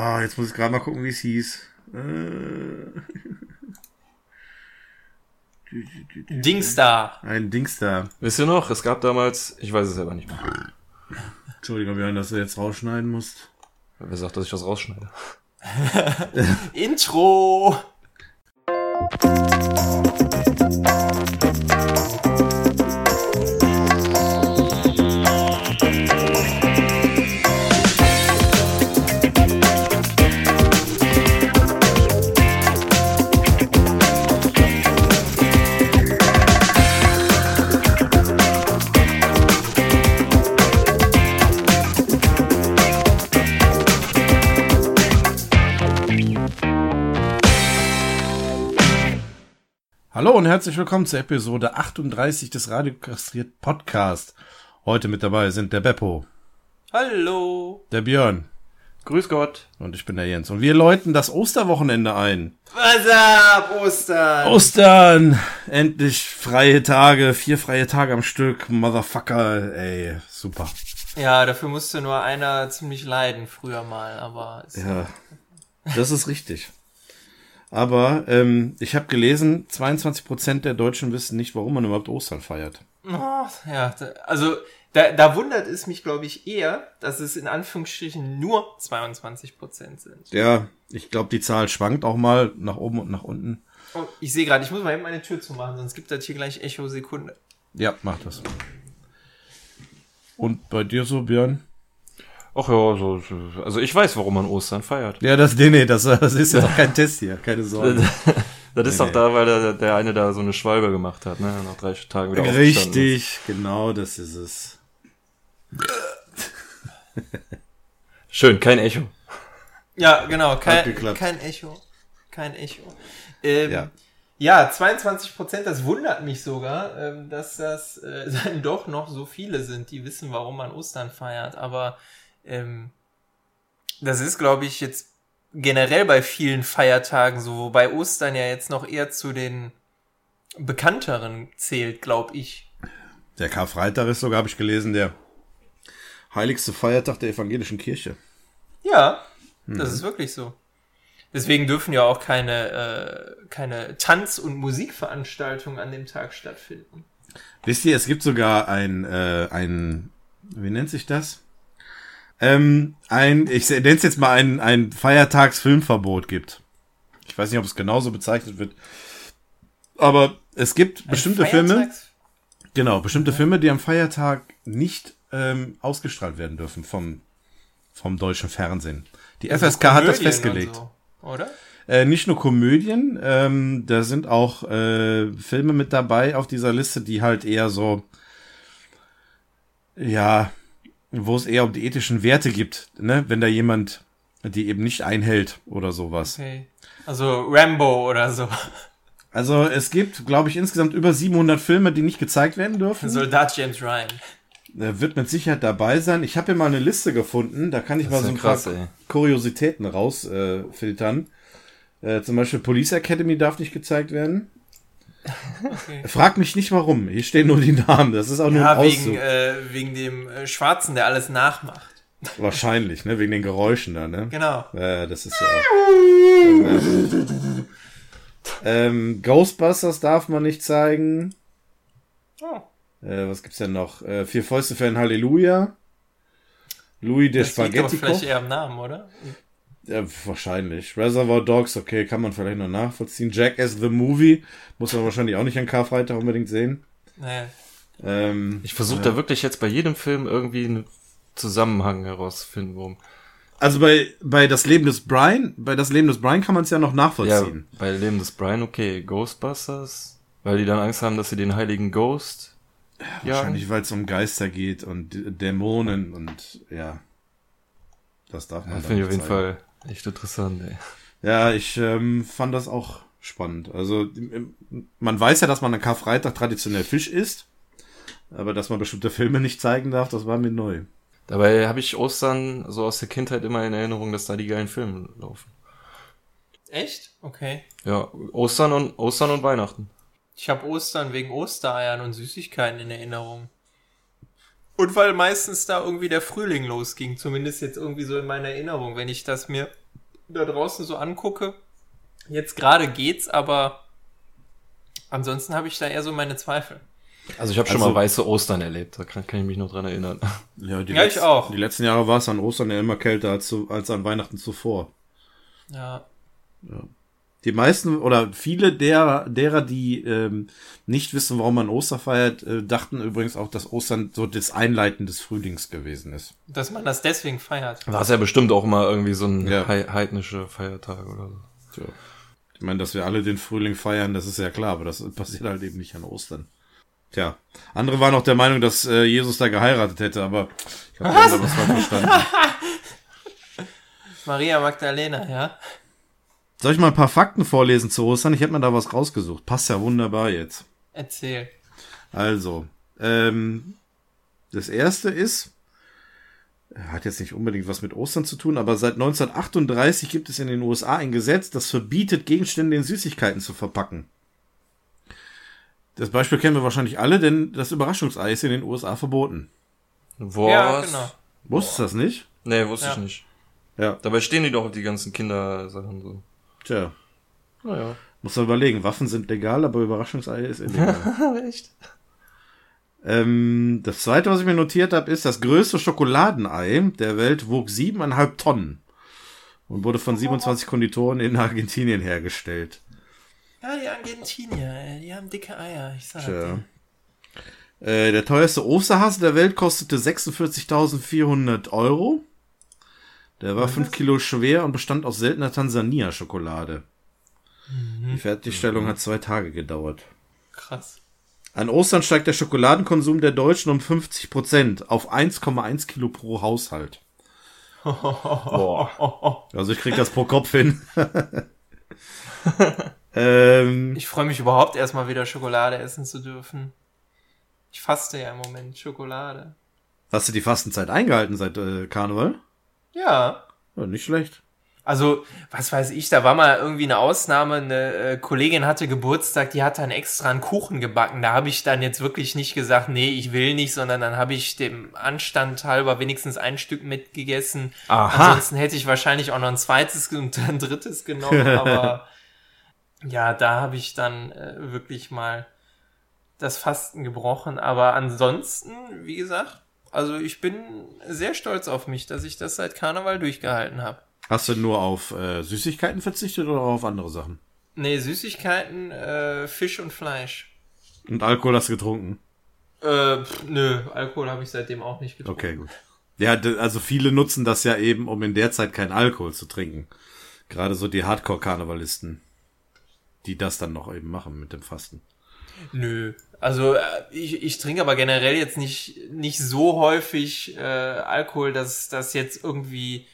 Ah, jetzt muss ich gerade mal gucken, wie es hieß. Äh. Dingstar. Ein Dingstar. Wisst ihr noch, es gab damals, ich weiß es selber nicht mehr. Entschuldigung, Björn, dass du jetzt rausschneiden musst. Wer sagt, dass ich das rausschneide? Intro. Und herzlich willkommen zur Episode 38 des Radio Kastriert Podcast. Heute mit dabei sind der Beppo, Hallo. der Björn Grüß Gott. und ich bin der Jens. Und wir läuten das Osterwochenende ein. Was ab, Ostern? Ostern! Endlich freie Tage, vier freie Tage am Stück. Motherfucker, ey, super. Ja, dafür musste nur einer ziemlich leiden früher mal, aber ist Ja, das ist richtig. Aber ähm, ich habe gelesen, 22% der Deutschen wissen nicht, warum man überhaupt Ostern feiert. Oh, ja, da, also da, da wundert es mich, glaube ich, eher, dass es in Anführungsstrichen nur 22 Prozent sind. Ja, ich glaube, die Zahl schwankt auch mal nach oben und nach unten. Oh, ich sehe gerade, ich muss mal eben meine Tür zumachen, sonst gibt das hier gleich Echo Sekunde. Ja, mach das. Und bei dir so, Björn? Ach ja, so, so- also ich weiß, warum man Ostern feiert. Ja, das, nee, nee, das, das ist ja doch kein Test hier, keine Sorge. Das ist Nee, doch da, weil der, der eine da so eine Schwalbe gemacht hat, ne? Nach drei Tagen wieder. Richtig, genau, das ist es. Schön, kein Echo. Ja, genau, kein, kein Echo. Kein Echo. Ähm, Ja. ja. 22 Prozent, das wundert mich sogar, ähm, dass das äh, dann doch noch so viele sind, die wissen, warum man Ostern feiert. Aber ähm, das ist, glaube ich, jetzt generell bei vielen Feiertagen so, wobei Ostern ja jetzt noch eher zu den bekannteren zählt, glaube ich. Der Karfreitag ist sogar, habe ich gelesen, der heiligste Feiertag der evangelischen Kirche. Ja, Mhm. das ist wirklich so. Deswegen dürfen ja auch keine, äh, keine Tanz- und Musikveranstaltungen an dem Tag stattfinden. Wisst ihr, es gibt sogar ein, äh, ein, wie nennt sich das? Ähm, ein, ich nenne es jetzt mal ein, ein Feiertagsfilmverbot gibt. Ich weiß nicht, ob es genauso bezeichnet wird. Aber es gibt bestimmte Filme, Feiertags- genau, bestimmte Filme, die am Feiertag nicht ähm, ausgestrahlt werden dürfen vom, vom deutschen Fernsehen. Die Also FSK hat das festgelegt. So, oder? Äh, nicht nur Komödien, ähm, da sind auch äh, Filme mit dabei auf dieser Liste, die halt eher so, ja, wo es eher um die ethischen Werte gibt, ne? Wenn da jemand die eben nicht einhält oder sowas. Okay. Also Rambo oder so. Also es gibt, glaube ich, insgesamt über 700 Filme, die nicht gezeigt werden dürfen. Soldat James Ryan. Er wird mit Sicherheit dabei sein. Ich habe hier mal eine Liste gefunden, da kann ich mal ist so ein krass, paar ey. Kuriositäten rausfiltern. Äh, filtern. äh, zum Beispiel Police Academy darf nicht gezeigt werden. Okay. Frag mich nicht warum. Hier stehen nur die Namen. Das ist auch nur Ja, ein wegen, Auszug. äh, wegen dem äh, Schwarzen, der alles nachmacht. Wahrscheinlich, ne? Wegen den Geräuschen da, ne? Genau. Äh, das ist ja auch. ähm, Ghostbusters darf man nicht zeigen. Oh. Äh, was gibt's denn noch? Äh, Vier Fäuste für ein Halleluja. Louis der Das liegt Spaghetti vielleicht eher am Namen, oder? Ja, wahrscheinlich. Reservoir Dogs, okay, kann man vielleicht noch nachvollziehen. Jackass the Movie muss man wahrscheinlich auch nicht an Karfreitag unbedingt sehen. Nee. Ähm, Ich versuche da wirklich jetzt bei jedem Film irgendwie einen Zusammenhang herauszufinden, warum. also bei, bei das Leben des Brian, bei das Leben des Brian kann man es ja noch Ja, nachvollziehen. bei Leben des Brian, okay, Ghostbusters, weil die dann Angst haben, dass sie den heiligen Ghost jagen. Wahrscheinlich, weil es um Geister geht und D- Dämonen und ja. Das darf man Ja, Finde ich auf jeden zeigen. Fall echt interessant, ey. Ja, ich ähm, fand das auch spannend. Also im- man weiß ja, dass man an Karfreitag traditionell Fisch isst, aber dass man bestimmte Filme nicht zeigen darf, das war mir neu. Dabei habe ich Ostern so aus der Kindheit immer in Erinnerung, dass da die geilen Filme laufen. Echt? Okay. Ja, Ostern und Ostern und Weihnachten. Ich habe Ostern wegen Ostereiern und Süßigkeiten in Erinnerung. Und weil meistens da irgendwie der Frühling losging, zumindest jetzt irgendwie so in meiner Erinnerung, wenn ich das mir da draußen so angucke. Jetzt gerade geht's, aber ansonsten habe ich da eher so meine Zweifel. Also ich habe schon Also- mal weiße Ostern erlebt, da kann, kann ich mich noch dran erinnern. Ja, die Ja, ich auch. Die letzten Jahre war es an Ostern ja immer kälter als, als an Weihnachten zuvor. Ja. Die meisten oder viele derer, derer die ähm, nicht wissen, warum man Oster feiert, äh, dachten übrigens auch, dass Ostern so das Einleiten des Frühlings gewesen ist. Dass man das deswegen feiert. War es ja bestimmt auch mal irgendwie so ein Ja. hei- heidnischer Feiertag oder so. So. Ich meine, dass wir alle den Frühling feiern, das ist ja klar, aber das passiert halt eben nicht an Ostern. Tja, andere waren auch der Meinung, dass äh, Jesus da geheiratet hätte, aber ich habe da was falsch verstanden. Maria Magdalena, ja. Soll ich mal ein paar Fakten vorlesen zu Ostern? Ich hätte mir da was rausgesucht. Passt ja wunderbar jetzt. Erzähl. Also, ähm, das erste ist, hat jetzt nicht unbedingt was mit Ostern zu tun, aber seit 1938 gibt es in den USA ein Gesetz, das verbietet, Gegenstände in Süßigkeiten zu verpacken. Das Beispiel kennen wir wahrscheinlich alle, denn das Überraschungsei ist in den USA verboten. Was? Ja, genau. Wusstest du das nicht? Nee, wusste Ja. ich nicht. Ja. Dabei stehen die doch auf die ganzen Kindersachen so. Tja, Naja. muss man überlegen. Waffen sind legal, aber Überraschungsei ist illegal. Echt? ähm, das zweite, was ich mir notiert habe, ist, das größte Schokoladenei der Welt wog siebeneinhalb Tonnen und wurde von 27 Konditoren in Argentinien hergestellt. Ja, die Argentinier, die haben dicke Eier, ich sag Tja. dir. Äh, der teuerste Osterhase der Welt kostete 46.400 Euro. Der war 5 Kilo schwer und bestand aus seltener Tansania-Schokolade. Die Fertigstellung hat zwei Tage gedauert. Krass. An Ostern steigt der Schokoladenkonsum der Deutschen um 50 Prozent auf 1,1 Kilo pro Haushalt. Boah. Also ich krieg das pro Kopf hin. ähm, Ich freue mich überhaupt erstmal wieder Schokolade essen zu dürfen. Ich faste ja im Moment Schokolade. hast du die Fastenzeit eingehalten seit äh, Karneval? Ja. Ja, nicht schlecht. Also, was weiß ich, da war mal irgendwie eine Ausnahme. Eine äh, Kollegin hatte Geburtstag, die hat dann extra einen Kuchen gebacken. Da habe ich dann jetzt wirklich nicht gesagt, nee, ich will nicht, sondern dann habe ich dem Anstand halber wenigstens ein Stück mitgegessen. Aha. Ansonsten hätte ich wahrscheinlich auch noch ein zweites und ein drittes genommen, aber ja, da habe ich dann äh, wirklich mal das Fasten gebrochen. Aber ansonsten, wie gesagt, also ich bin sehr stolz auf mich, dass ich das seit Karneval durchgehalten habe. Hast du nur auf äh, Süßigkeiten verzichtet oder auf andere Sachen? Nee, Süßigkeiten, äh, Fisch und Fleisch. Und Alkohol hast du getrunken? Äh, pff, nö, Alkohol habe ich seitdem auch nicht getrunken. Okay, gut. Ja, also viele nutzen das ja eben, um in der Zeit keinen Alkohol zu trinken. Gerade so die Hardcore-Karnevalisten, die das dann noch eben machen mit dem Fasten. Nö. Also äh, ich, ich trinke aber generell jetzt nicht, nicht so häufig äh, Alkohol, dass das jetzt irgendwie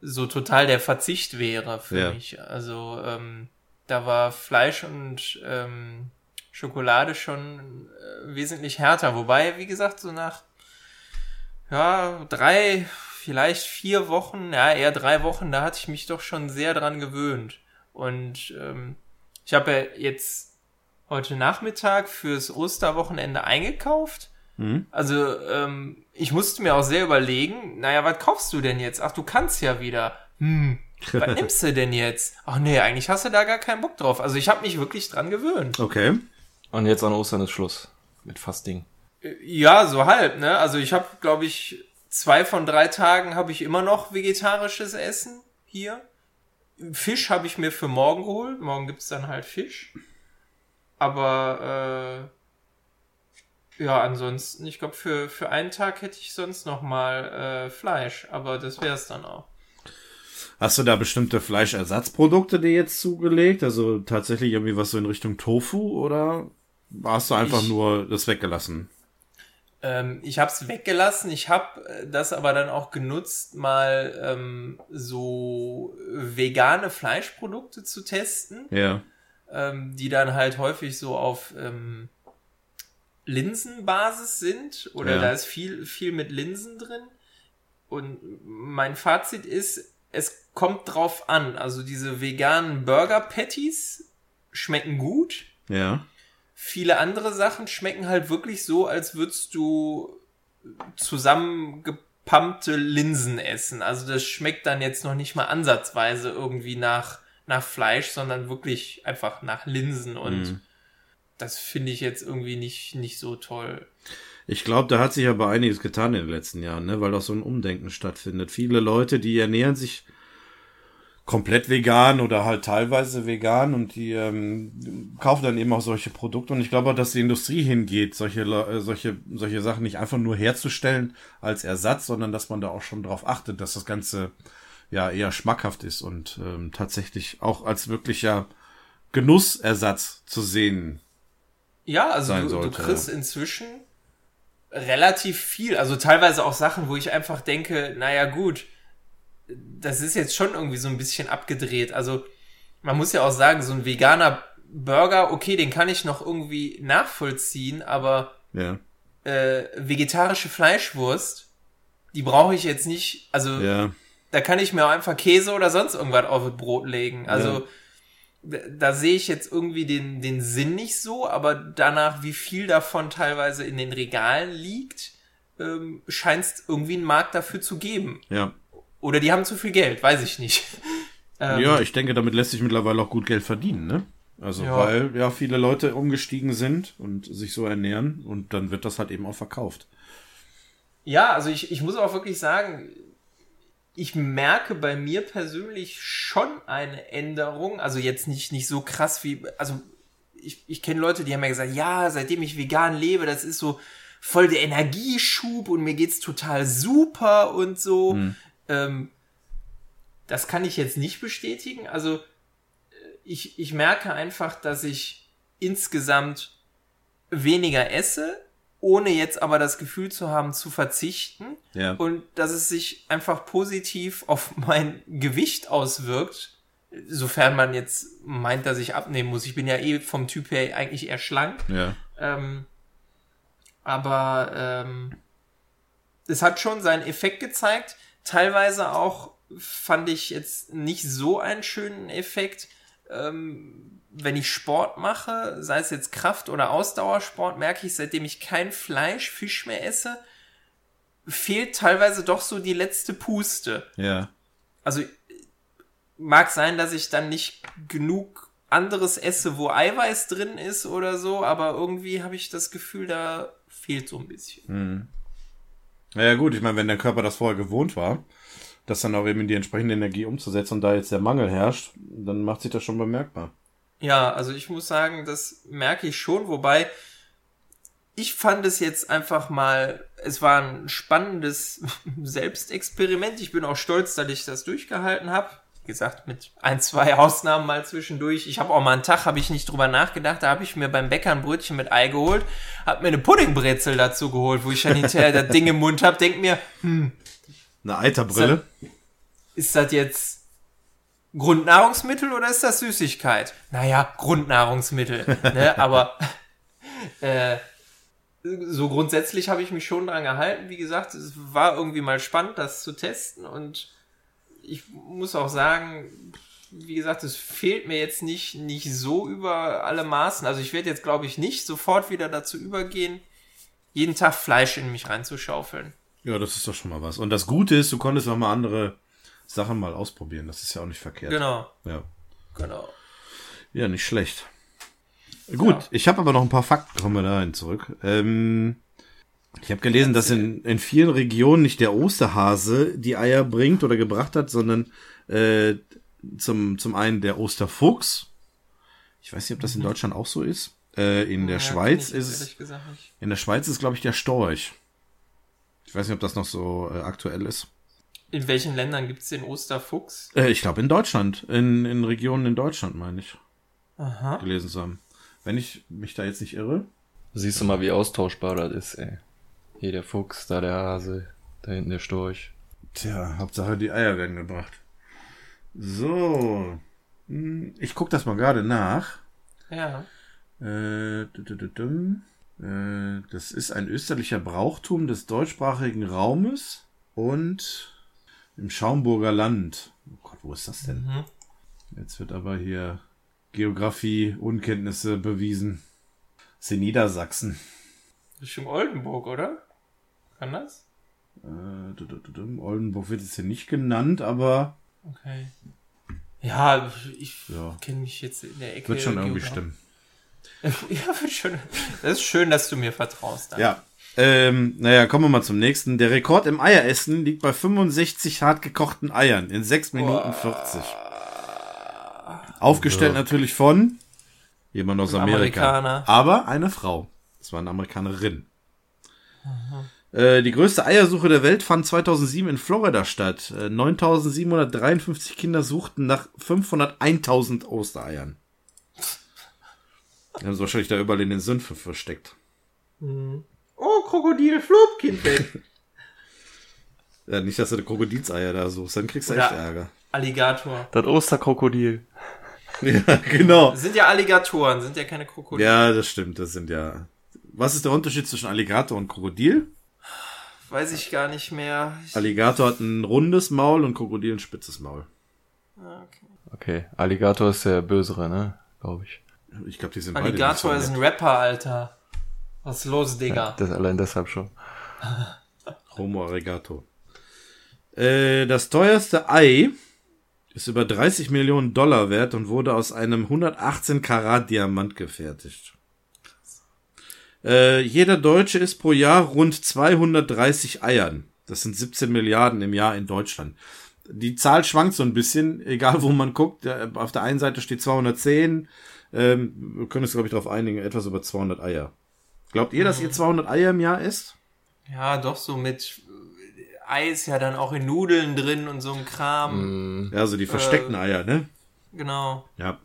so total der Verzicht wäre für Ja. mich. Also ähm, da war Fleisch und ähm, Schokolade schon äh, wesentlich härter. Wobei, wie gesagt, so nach ja, drei, vielleicht vier Wochen, ja, eher drei Wochen, da hatte ich mich doch schon sehr dran gewöhnt. Und ähm, ich habe ja jetzt heute Nachmittag fürs Osterwochenende eingekauft. Mhm. Also, ähm, ich musste mir auch sehr überlegen, naja, was kaufst du denn jetzt? Ach, du kannst ja wieder. Hm, was nimmst du denn jetzt? Ach nee, eigentlich hast du da gar keinen Bock drauf. Also ich habe mich wirklich dran gewöhnt. Okay. Und jetzt an Ostern ist Schluss mit Fasting. Äh, Ja, so halb, ne? Also ich habe, glaube ich, zwei von drei Tagen habe ich immer noch vegetarisches Essen hier. Fisch habe ich mir für morgen geholt. Morgen gibt's dann halt Fisch. Aber äh, ja, ansonsten, ich glaube, für, für einen Tag hätte ich sonst noch mal äh, Fleisch. Aber das wär's dann auch. Hast du da bestimmte Fleischersatzprodukte dir jetzt zugelegt? Also tatsächlich irgendwie was so in Richtung Tofu oder hast du einfach Ich- nur das weggelassen? Ähm, ich habe es weggelassen. Ich habe das aber dann auch genutzt, mal ähm, so vegane Fleischprodukte zu testen. Ja. Ähm, die dann halt häufig so auf ähm, Linsenbasis sind oder Ja. da ist viel, viel mit Linsen drin. Und mein Fazit ist, es kommt drauf an. Also diese veganen Burger Patties schmecken gut. Ja. Viele andere Sachen schmecken halt wirklich so, als würdest du verpumpte Linsen essen. Also das schmeckt dann jetzt noch nicht mal ansatzweise irgendwie nach, nach Fleisch, sondern wirklich einfach nach Linsen und Mhm. das finde ich jetzt irgendwie nicht, nicht so toll. Ich glaube, da hat sich aber einiges getan in den letzten Jahren, ne? weil auch so ein Umdenken stattfindet. Viele Leute, die ernähren sich komplett vegan oder halt teilweise vegan und die ähm, kaufen dann eben auch solche Produkte. Und ich glaube auch, dass die Industrie hingeht, solche, äh, solche, solche Sachen nicht einfach nur herzustellen als Ersatz, sondern dass man da auch schon drauf achtet, dass das Ganze ja eher schmackhaft ist und ähm, tatsächlich auch als wirklicher Genussersatz zu sehen. Ja, also sein du, sollte, du kriegst inzwischen relativ viel, also teilweise auch Sachen, wo ich einfach denke, naja gut, das ist jetzt schon irgendwie so ein bisschen abgedreht. Also man muss ja auch sagen, so ein veganer Burger, okay, den kann ich noch irgendwie nachvollziehen, aber Ja, äh, vegetarische Fleischwurst, die brauche ich jetzt nicht, also ja, da kann ich mir auch einfach Käse oder sonst irgendwas auf das Brot legen. Also da, da sehe ich jetzt irgendwie den, den Sinn nicht so, aber danach, wie viel davon teilweise in den Regalen liegt, ähm, scheint es irgendwie einen Markt dafür zu geben. ja. Oder die haben zu viel Geld, weiß ich nicht. Ähm, Ja, ich denke, damit lässt sich mittlerweile auch gut Geld verdienen, ne? Also, Ja. weil ja viele Leute umgestiegen sind und sich so ernähren und dann wird das halt eben auch verkauft. Ja, also ich, ich muss auch wirklich sagen, ich merke bei mir persönlich schon eine Änderung. Also jetzt nicht, nicht so krass wie, also ich, ich kenne Leute, die haben ja gesagt, ja, seitdem ich vegan lebe, das ist so voll der Energieschub und mir geht's total super und so. Ähm, das kann ich jetzt nicht bestätigen. Also äh, ich, ich merke einfach, dass ich insgesamt weniger esse, ohne jetzt aber das Gefühl zu haben, zu verzichten Ja. und dass es sich einfach positiv auf mein Gewicht auswirkt, sofern man jetzt meint, dass ich abnehmen muss. Ich bin ja eh vom Typ her eigentlich eher schlank. Ja. Ähm, aber ähm, es hat schon seinen Effekt gezeigt. Teilweise auch fand ich jetzt nicht so einen schönen Effekt. Ähm, wenn ich Sport mache, sei es jetzt Kraft- oder Ausdauersport, merke ich, seitdem ich kein Fleisch, Fisch mehr esse, fehlt teilweise doch so die letzte Puste. Ja. Also mag sein, dass ich dann nicht genug anderes esse, wo Eiweiß drin ist oder so, aber irgendwie habe ich das Gefühl, da fehlt so ein bisschen. Naja, gut, ich meine, wenn der Körper das vorher gewohnt war, das dann auch eben in die entsprechende Energie umzusetzen und da jetzt der Mangel herrscht, dann macht sich das schon bemerkbar. Ja, also ich muss sagen, das merke ich schon, wobei ich fand es jetzt einfach mal, es war ein spannendes Selbstexperiment. Ich bin auch stolz, dass ich das durchgehalten habe. Wie gesagt, mit ein, zwei Ausnahmen mal zwischendurch. Ich habe auch mal einen Tag, habe ich nicht drüber nachgedacht, da habe ich mir beim Bäcker ein Brötchen mit Ei geholt, habe mir eine Puddingbrezel dazu geholt, wo ich dann hinterher das Ding im Mund habe, denk mir, Eine Eiterbrille? ist das jetzt Grundnahrungsmittel oder ist das Süßigkeit? Naja, Grundnahrungsmittel. ne? Aber äh, so grundsätzlich habe ich mich schon dran gehalten. Wie gesagt, es war irgendwie mal spannend, das zu testen. Und ich muss auch sagen, wie gesagt, es fehlt mir jetzt nicht, nicht so über alle Maßen. Also ich werde jetzt, glaube ich, nicht sofort wieder dazu übergehen, jeden Tag Fleisch in mich reinzuschaufeln. Ja, das ist doch schon mal was. Und das Gute ist, du konntest auch mal andere Sachen mal ausprobieren. Das ist ja auch nicht verkehrt. Genau, Ja. genau. Ja, nicht schlecht. Gut, Ja. ich habe aber noch ein paar Fakten, kommen wir dahin zurück. Ähm, ich habe gelesen, dass in, in vielen Regionen nicht der Osterhase die Eier bringt oder gebracht hat, sondern äh, zum, zum einen der Osterfuchs. Ich weiß nicht, ob das in Deutschland auch so ist. Äh, in der Mhm. Ja, Schweiz ich ist es, in der Schweiz ist, glaube ich, der Storch. Ich weiß nicht, ob das noch so äh, aktuell ist. In welchen Ländern gibt's den Osterfuchs? Äh, ich glaube in Deutschland, in, in Regionen in Deutschland, meine ich, Aha. gelesen zu haben. Wenn ich mich da jetzt nicht irre. Siehst du mal, wie austauschbar das ist, ey. Hier der Fuchs, da der Hase, da hinten der Storch. Tja, Hauptsache die Eier werden gebracht. So. Hm, Ich guck das mal gerade nach. Ja. Äh. Äh, Das ist ein österlicher Brauchtum des deutschsprachigen Raumes und im Schaumburger Land. Oh Gott, wo ist das denn? Mhm. Jetzt wird aber hier Geografie, Unkenntnisse bewiesen. Das ist in Niedersachsen. Richtung Oldenburg, oder? Kann das? Äh, Oldenburg wird jetzt hier nicht genannt, aber Okay. Ja, ich Ja. kenne mich jetzt in der Ecke. wird schon irgendwie Geograf- stimmen. Ja, wird schon. Das ist schön, dass du mir vertraust. Danke. Ja. Ähm, naja, kommen wir mal zum nächsten. Der Rekord im Eieressen liegt bei 65 hart gekochten Eiern in 6 Minuten 40. Aufgestellt natürlich von jemand aus Ein Amerika. Amerikaner. Aber eine Frau. Das war eine Amerikanerin. Äh, die größte Eiersuche der Welt fand 2007 in Florida statt. Äh, 9753 Kinder suchten nach 501.000 Ostereiern. Die haben sie wahrscheinlich da überall in den Sümpfen versteckt. Oh, Krokodil, Flop, Kind weg. Ja, nicht, dass du eine Krokodilseier da suchst, dann kriegst du Oder- echt Ärger. Alligator. Das Osterkrokodil. Ja, genau. Das sind ja Alligatoren, sind ja keine Krokodile. Ja, das stimmt, das sind ja. Was ist der Unterschied zwischen Alligator und Krokodil? Weiß ich gar nicht mehr. Ich, Alligator hat ein rundes Maul und Krokodil ein spitzes Maul. Ah, okay. Okay, Alligator ist der bösere, ne? Glaube ich. Ich glaube, die sind beide Alligator nicht ist ein. Rapper, Alter. Was ist los, Digga? Das allein deshalb schon. Homo Alligator. Äh, das teuerste Ei ist über 30 Millionen Dollar wert und wurde aus einem 118 Karat Diamant gefertigt. Äh, jeder Deutsche isst pro Jahr rund 230 Eiern. Das sind 17 Milliarden im Jahr in Deutschland. Die Zahl schwankt so ein bisschen, egal wo man guckt. Auf der einen Seite steht 210. Ähm, wir können uns, glaube ich, darauf einigen, etwas über 200 Eier. Glaubt ihr, dass ihr 200 Eier im Jahr isst? Ja, doch so mit äh, Eis ja dann auch in Nudeln drin und so ein Kram. Ja, also die versteckten Eier, ne? Genau. Ja.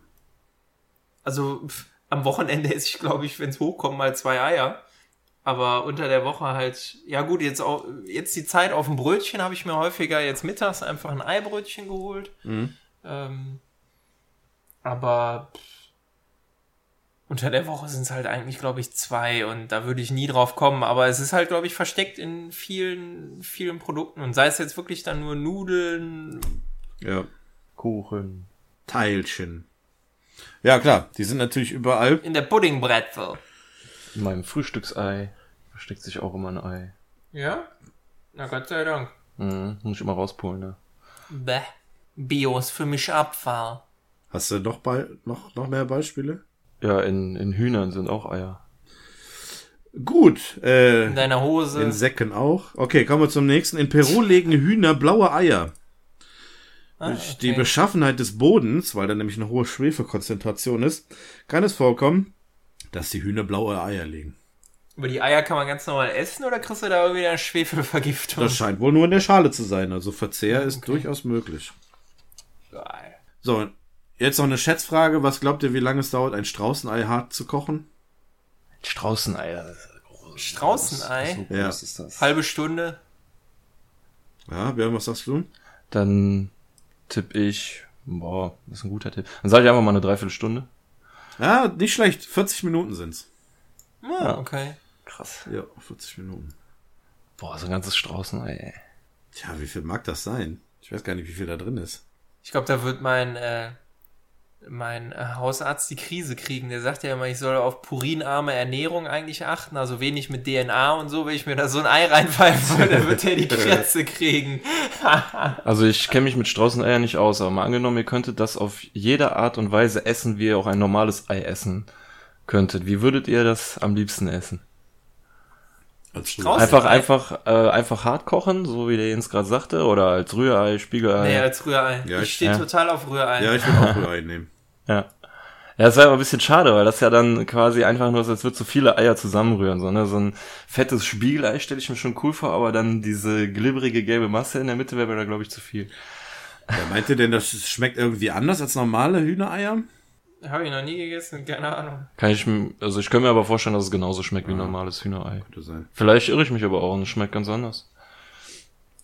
Also pff, am Wochenende esse ich, glaube ich, wenn es hochkommt, mal zwei Eier. Aber unter der Woche halt, ja gut, jetzt auch, jetzt die Zeit auf dem Brötchen habe ich mir häufiger jetzt mittags einfach ein Eibrötchen geholt. Ähm, aber pff, unter der Woche sind es halt eigentlich, glaube ich, zwei und da würde ich nie drauf kommen. Aber es ist halt, glaube ich, versteckt in vielen, vielen Produkten. Und sei es jetzt wirklich dann nur Nudeln, Ja. Kuchen. Teilchen. Ja, klar, die sind natürlich überall. in der Puddingbrezel. In meinem Frühstücksei versteckt sich auch immer ein Ei. Ja? Na Gott sei Dank. Mhm, muss ich immer rauspulen, ne? Bäh. Bio ist für mich Abfall. Hast du noch, bei, noch, noch mehr Beispiele? Ja, in, in Hühnern sind auch Eier. Gut, äh, In deiner Hose. in Säcken auch. Okay, kommen wir zum nächsten. In Peru legen Hühner blaue Eier. Ah, Durch die okay. Beschaffenheit des Bodens, weil da nämlich eine hohe Schwefelkonzentration ist, kann es vorkommen, dass die Hühner blaue Eier legen. Aber die Eier kann man ganz normal essen oder kriegst du da irgendwie eine Schwefelvergiftung? Das scheint wohl nur in der Schale zu sein, also Verzehr ist durchaus möglich. Geil. So, jetzt noch eine Schätzfrage. Was glaubt ihr, wie lange es dauert, ein Straußenei hart zu kochen? Straußenei, ist groß. Straußenei? So Ja. ist das. Halbe Stunde. Ja, Björn, was sagst du? Dann tipp ich, boah, das ist ein guter Tipp. Dann sage ich einfach mal eine Dreiviertelstunde. Ja, nicht schlecht. 40 Minuten sind's. Ja, okay. Krass. Ja, 40 Minuten. Boah, so ein ganzes Straußenei, ey. Tja, wie viel mag das sein? Ich weiß gar nicht, wie viel da drin ist. Ich glaube, da wird mein, äh, mein äh, Hausarzt die Krise kriegen. Der sagt ja immer, ich soll auf purinarme Ernährung eigentlich achten, also wenig mit DNA und so. Wenn ich mir da so ein Ei reinpfeifen würde, wird er die Krätze kriegen. Also ich kenne mich mit Straußeneiern nicht aus, aber mal angenommen, ihr könntet das auf jede Art und Weise essen, wie ihr auch ein normales Ei essen könntet. Wie würdet ihr das am liebsten essen? Einfach, Ei? einfach, äh, einfach hart kochen, so wie der Jens gerade sagte, oder als Rührei, Spiegelei. Nee, als Rührei. Ja, ich ich- stehe ja. total auf Rührei. Ja, ich würde auch Rührei nehmen. Ja. Ja, das wäre aber ein bisschen schade, weil das ja dann quasi einfach nur ist, als würde so viele Eier zusammenrühren. So, ne? so ein fettes Spiegelei stelle ich mir schon cool vor, aber dann diese glibberige gelbe Masse in der Mitte wäre mir da, glaube ich, zu viel. Ja, meint ihr denn, das schmeckt irgendwie anders als normale Hühnereier? Habe ich noch nie gegessen, keine Ahnung. Kann ich, also ich könnte mir aber vorstellen, dass es genauso schmeckt wie normales Hühnerei. Könnte sein. Vielleicht irre ich mich aber auch und es schmeckt ganz anders.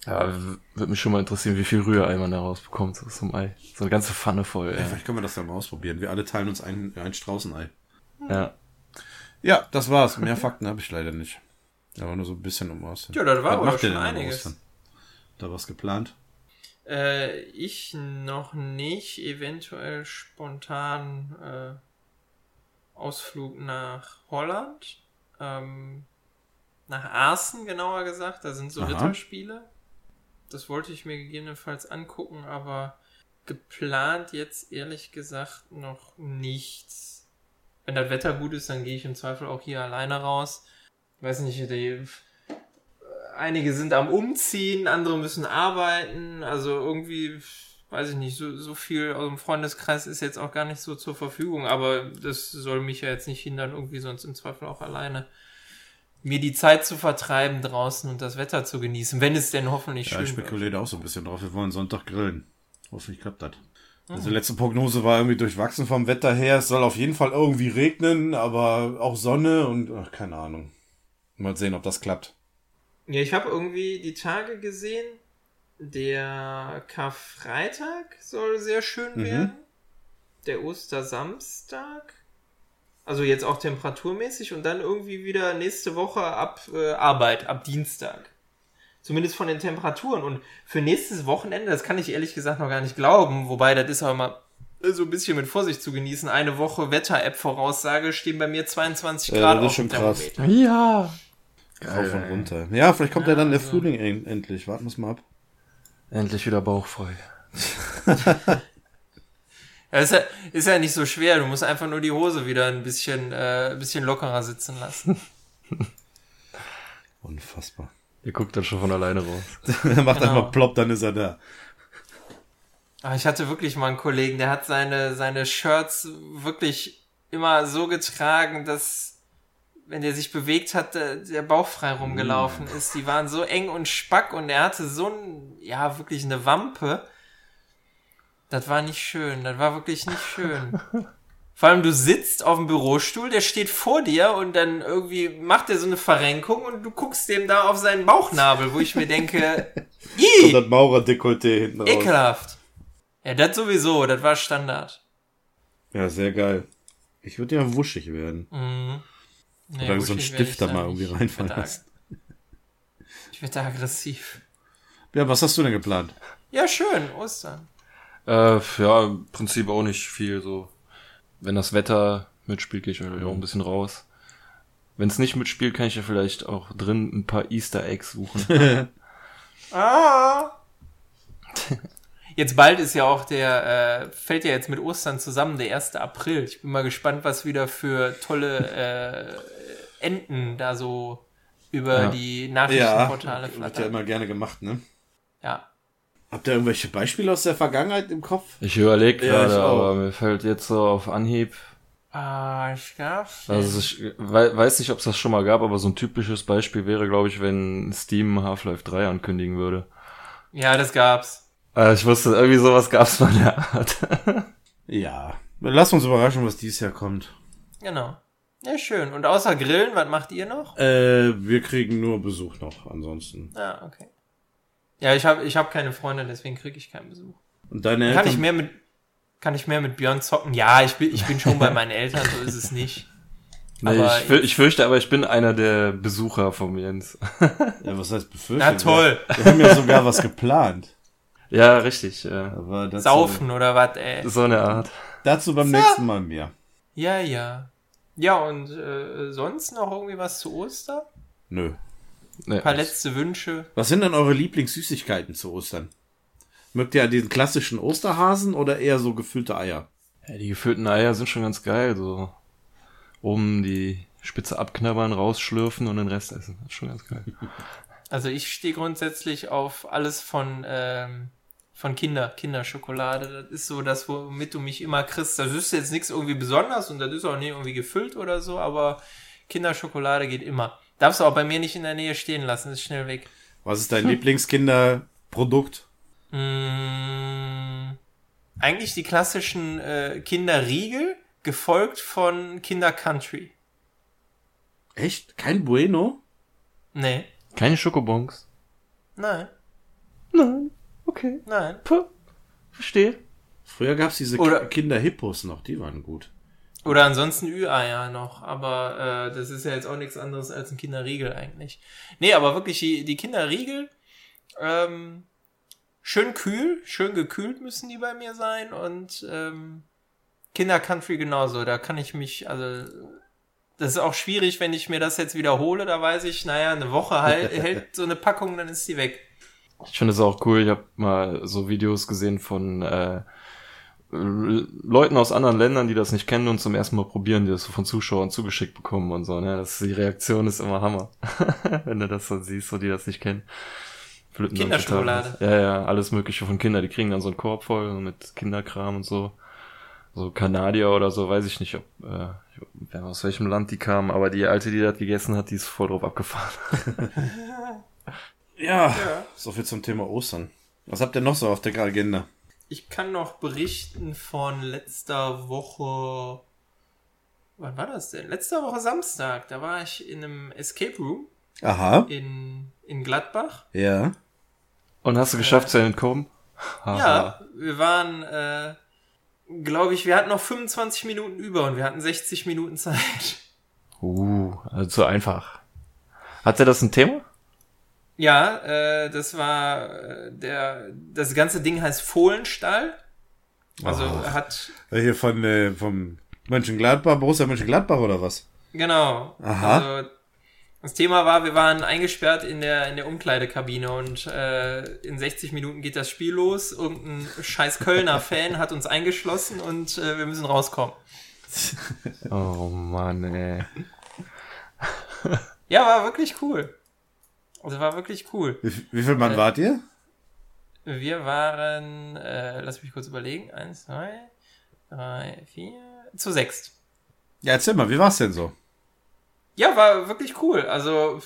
Ja, würde mich schon mal interessieren, wie viel Rührei man da rausbekommt aus so einem Ei. So eine ganze Pfanne voll, Ja, ey. vielleicht können wir das dann mal ausprobieren. Wir alle teilen uns ein, ein Straußenei. Ja. Ja, das war's. Mehr Fakten habe ich leider nicht. Aber nur so ein bisschen um aus. Ja, das war Was aber schon einiges. Ostern? Da was geplant? Äh, ich noch nicht, eventuell spontan äh, Ausflug nach Holland. Ähm, nach Arsen genauer gesagt. Da sind so Aha. Ritterspiele. Das wollte ich mir gegebenenfalls angucken, aber geplant jetzt ehrlich gesagt noch nichts. Wenn das Wetter gut ist, dann gehe ich im Zweifel auch hier alleine raus. Weiß nicht, die, einige sind am Umziehen, andere müssen arbeiten, also irgendwie, weiß ich nicht, so, so viel aus dem Freundeskreis ist jetzt auch gar nicht so zur Verfügung, aber das soll mich ja jetzt nicht hindern, irgendwie sonst im Zweifel auch alleine mir die Zeit zu vertreiben draußen und das Wetter zu genießen, wenn es denn hoffentlich Ja, ich schön wird. spekuliere auch so ein bisschen drauf. Wir wollen Sonntag grillen. Hoffentlich klappt das. Also letzte Prognose war irgendwie durchwachsen vom Wetter her. Es soll auf jeden Fall irgendwie regnen, aber auch Sonne und ach, keine Ahnung. Mal sehen, ob das klappt. Ja, ich habe irgendwie die Tage gesehen, der Karfreitag soll sehr schön Mhm. werden. Der Ostersamstag. Also jetzt auch temperaturmäßig und dann irgendwie wieder nächste Woche ab äh, Arbeit, ab Dienstag. Zumindest von den Temperaturen. Und für nächstes Wochenende, das kann ich ehrlich gesagt noch gar nicht glauben, wobei das ist auch immer so ein bisschen mit Vorsicht zu genießen. Eine Woche Wetter-App-Voraussage stehen bei mir 22 Ja, Grad das ist auf dem schon krass. Ja. Rauf und runter. Ja, vielleicht kommt ja, dann der also- Frühling en- endlich. Warten wir mal ab. Endlich wieder bauchfrei. Ist, ja, ist ja nicht so schwer. Du musst einfach nur die Hose wieder ein bisschen, äh, ein bisschen lockerer sitzen lassen. Unfassbar. Der guckt dann schon von alleine raus. er macht Genau. einfach plopp, dann ist er da. Aber ich hatte wirklich mal einen Kollegen, der hat seine, seine Shirts wirklich immer so getragen, dass, wenn der sich bewegt hat, der, der Bauch frei rumgelaufen ist. Die waren so eng und spack und er hatte so ein, ja, wirklich eine Wampe. Das war nicht schön. Das war wirklich nicht schön. Vor allem, du sitzt auf dem Bürostuhl, der steht vor dir und dann irgendwie macht er so eine Verrenkung und du guckst dem da auf seinen Bauchnabel, wo ich mir denke, Und ih, das Maurer-Dekolleté hinten raus. ekelhaft. Ja, das sowieso, das war Standard. Ja, sehr geil. Ich würde ja wuschig werden. Mhm. Nee, Oder so ich Stift da mal irgendwie reinfallen lassen. Ich werde da aggressiv. Ja, was hast du denn geplant? Ja, schön, Ostern. Äh, ja, im Prinzip auch nicht viel so. Wenn das Wetter mitspielt, gehe ich natürlich auch ein bisschen raus. Wenn es nicht mitspielt, kann ich ja vielleicht auch drin ein paar Easter Eggs suchen. Ah! Jetzt bald ist ja auch der, äh, fällt ja jetzt mit Ostern zusammen, der 1. April. Ich bin mal gespannt, was wieder für tolle äh, Enten da so über Ja. die Ja, Nachrichtenportale wird ja flattern. immer gerne gemacht, ne? Ja. Habt ihr irgendwelche Beispiele aus der Vergangenheit im Kopf? Ich überlege Ja, gerade, ich auch. aber mir fällt jetzt so auf Anhieb. Ah, ich glaub. Also ich wei- weiß nicht, ob es das schon mal gab, aber so ein typisches Beispiel wäre, glaube ich, wenn Steam Half-Life 3 ankündigen würde. Ja, das gab's. Äh, ich wusste, irgendwie sowas gab's mal in der Art. Ja. Lass uns überraschen, was dieses Jahr kommt. Genau. Ja, schön. Und außer Grillen, was macht ihr noch? Äh, wir kriegen nur Besuch noch, ansonsten. Ah, okay. Ja, ich habe ich hab keine Freunde, deswegen kriege ich keinen Besuch. Und deine Kann ich Eltern? mehr mit kann ich mehr mit Björn zocken? Ja, ich bin ich bin schon bei meinen Eltern, so ist es nicht. Nee, ich, für, ich fürchte aber, ich bin einer der Besucher vom Jens. Ja, was heißt befürchtet? Na toll. Wir, wir haben ja sogar was geplant. ja, richtig. Ja. Aber dazu, Saufen oder was, ey. So eine Art. Dazu beim nächsten Mal mehr. Ja, ja. Ja, und äh, sonst noch irgendwie was zu Ostern? Nö. Ein paar letzte Wünsche. Was sind denn eure Lieblingssüßigkeiten zu Ostern? Mögt ihr diesen klassischen Osterhasen oder eher so gefüllte Eier? ja, die gefüllten Eier sind schon ganz geil. So oben die Spitze abknabbern, rausschlürfen und den Rest essen. Das ist schon ganz geil. Also ich stehe grundsätzlich auf alles von, ähm, von Kinder, Kinderschokolade. Das ist so das, womit du mich immer kriegst. Das ist jetzt nichts irgendwie besonders und das ist auch nicht irgendwie gefüllt oder so, aber Kinderschokolade geht immer. Darfst du auch bei mir nicht in der Nähe stehen lassen, ist schnell weg. Was ist dein Lieblingskinderprodukt? Mm, eigentlich die klassischen äh, Kinderriegel, gefolgt von Kinder Country. Echt? Kein Bueno? Nee, Keine Schokobons. nein, Nein. Okay. nein. Puh. Verstehe. Früher gab's diese Oder- Ki- Kinderhippos noch, die waren gut. Oder ansonsten Ü-Eier noch, aber äh, das ist ja jetzt auch nichts anderes als ein Kinderriegel eigentlich. Nee, aber wirklich die, die Kinderriegel, ähm, schön kühl, schön gekühlt müssen die bei mir sein und ähm, Kinder Country genauso, da kann ich mich, also das ist auch schwierig, wenn ich mir das jetzt wiederhole, da weiß ich, naja, eine Woche halt, hält so eine Packung, dann ist die weg. Ich finde es auch cool, ich habe mal so Videos gesehen von äh, Leuten aus anderen Ländern, die das nicht kennen und zum ersten Mal probieren, die das so von Zuschauern zugeschickt bekommen und so, ne? Das, die Reaktion ist immer Hammer. Wenn du das so siehst, so die das nicht kennen. Flöten dann Kinderschokolade. Ja, ja, alles mögliche von Kindern. Die kriegen dann so einen Korb voll mit Kinderkram und so. So Kanadier oder so, weiß ich nicht, ob, äh, wer aus welchem Land die kamen, aber die alte, die das gegessen hat, die ist voll drauf abgefahren. Ja, Ja. so viel zum Thema Ostern. Was habt ihr noch so auf der Agenda? Ich kann noch berichten von letzter Woche. Wann war das denn? Letzter Woche Samstag. Da war ich in einem Escape Room Aha, in, in Gladbach. ja. Und hast du geschafft zu entkommen? Ja, wir waren, äh, glaube ich, wir hatten noch 25 Minuten über und wir hatten 60 Minuten Zeit. Uh, also zu einfach. Hat er das ein Thema? Ja, äh, das war äh, der, das ganze Ding heißt Fohlenstall. Also Ach. hat, Hier von, äh, vom Mönchengladbach, Borussia Mönchengladbach oder was? genau. Aha. Also das Thema war, wir waren eingesperrt in der, in der Umkleidekabine und äh, in 60 Minuten geht das Spiel los. Irgendein scheiß Kölner Fan hat uns eingeschlossen und äh, wir müssen rauskommen. Oh Mann, ey. Ja, war wirklich cool. Also war wirklich cool. Wie, wie viel Mann Äh, wart ihr? Wir waren, äh, lass mich kurz überlegen, eins, zwei, drei, vier, zu sechs. Ja, erzähl mal, wie war's denn so? Ja, war wirklich cool. Also